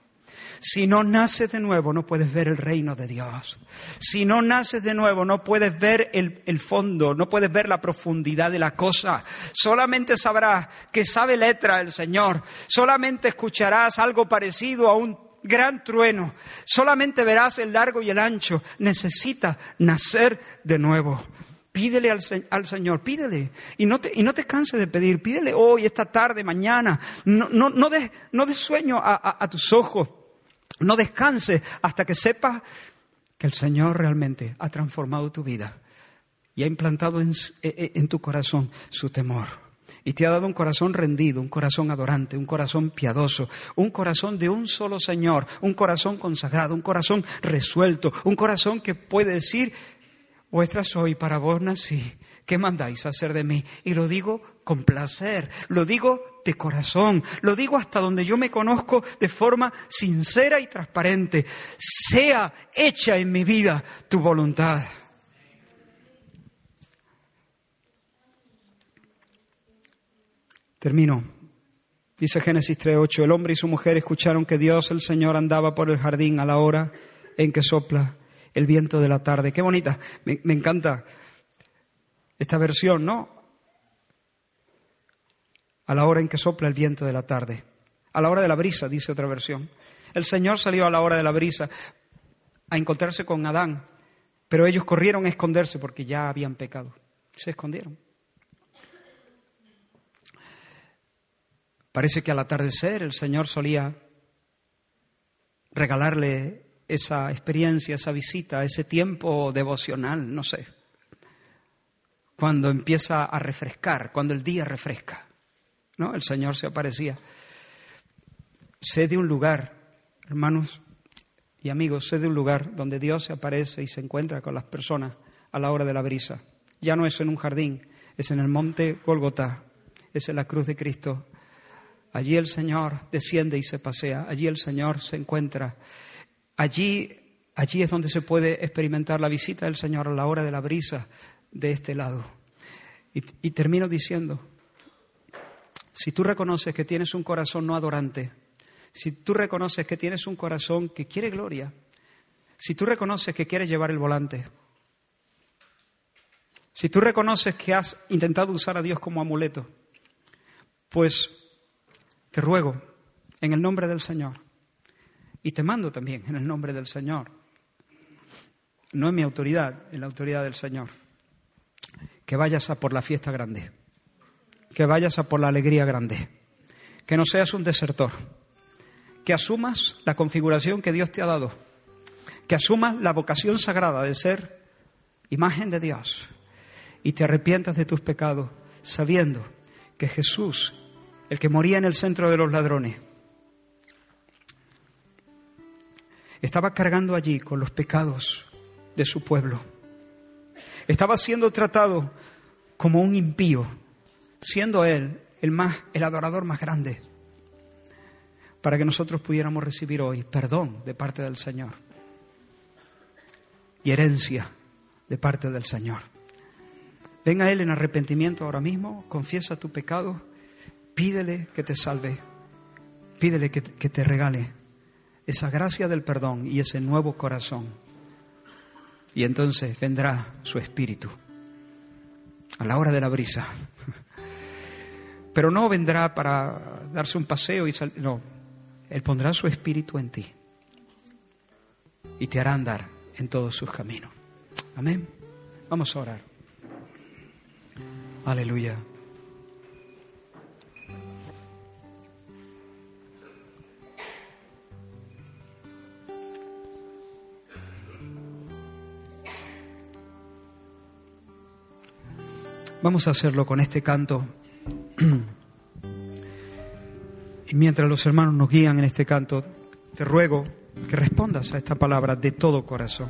Si no naces de nuevo, no puedes ver el reino de Dios. Si no naces de nuevo, no puedes ver el, el, fondo, no puedes ver la profundidad de la cosa. Solamente sabrás que sabe letra el Señor. Solamente escucharás algo parecido a un gran trueno. Solamente verás el largo y el ancho. Necesita nacer de nuevo. Pídele al, Señor, pídele. Y no, te, y no te canses de pedir. Pídele hoy, esta tarde, mañana. No, no, no des no sueño a, a, tus ojos. No descanses hasta que sepas que el Señor realmente ha transformado tu vida y ha implantado en, en tu corazón su temor. Y te ha dado un corazón rendido, un corazón adorante, un corazón piadoso, un corazón de un solo Señor, un corazón consagrado, un corazón resuelto, un corazón que puede decir, vuestra soy, para vos nací, ¿qué mandáis hacer de mí? Y lo digo con placer, lo digo de corazón, lo digo hasta donde yo me conozco de forma sincera y transparente. Sea hecha en mi vida tu voluntad. Termino. Dice Génesis 3.8, el hombre y su mujer escucharon que Dios el Señor andaba por el jardín a la hora en que sopla el viento de la tarde. Qué bonita, me, me encanta esta versión, ¿no? A la hora en que sopla el viento de la tarde. A la hora de la brisa, dice otra versión. El Señor salió a la hora de la brisa a encontrarse con Adán, pero ellos corrieron a esconderse porque ya habían pecado. Se escondieron. Parece que al atardecer el Señor solía regalarle esa experiencia, esa visita, ese tiempo devocional, no sé. Cuando empieza a refrescar, cuando el día refresca, ¿no? El Señor se aparecía. Sé de un lugar, hermanos y amigos, sé de un lugar donde Dios se aparece y se encuentra con las personas a la hora de la brisa. Ya no es en un jardín, es en el monte Golgotá, es en la cruz de Cristo, Allí el Señor desciende y se pasea, allí el Señor se encuentra. Allí, allí es donde se puede experimentar la visita del Señor a la hora de la brisa de este lado. Y, termino diciendo, si tú reconoces que tienes un corazón no adorante, si tú reconoces que tienes un corazón que quiere gloria, si tú reconoces que quieres llevar el volante, si tú reconoces que has intentado usar a Dios como amuleto, pues te ruego en el nombre del Señor y te mando también en el nombre del Señor, no en mi autoridad, en la autoridad del Señor, que vayas a por la fiesta grande, que vayas a por la alegría grande, que no seas un desertor, que asumas la configuración que Dios te ha dado, que asumas la vocación sagrada de ser imagen de Dios. Y te arrepientas de tus pecados sabiendo que Jesús, el que moría en el centro de los ladrones, estaba cargando allí con los pecados de su pueblo. Estaba siendo tratado como un impío, siendo él el más el adorador más grande, para que nosotros pudiéramos recibir hoy perdón de parte del Señor y herencia de parte del Señor. Ven a Él en arrepentimiento ahora mismo, confiesa tu pecado, pídele que te salve, pídele que, que te regale esa gracia del perdón y ese nuevo corazón. Y entonces vendrá su espíritu a la hora de la brisa. Pero no vendrá para darse un paseo y salir. No, Él pondrá su espíritu en ti y te hará andar en todos sus caminos. Amén. Vamos a orar. Aleluya. Vamos a hacerlo con este canto. [clears throat] Y mientras los hermanos nos guían en este canto, te ruego que respondas a esta palabra de todo corazón.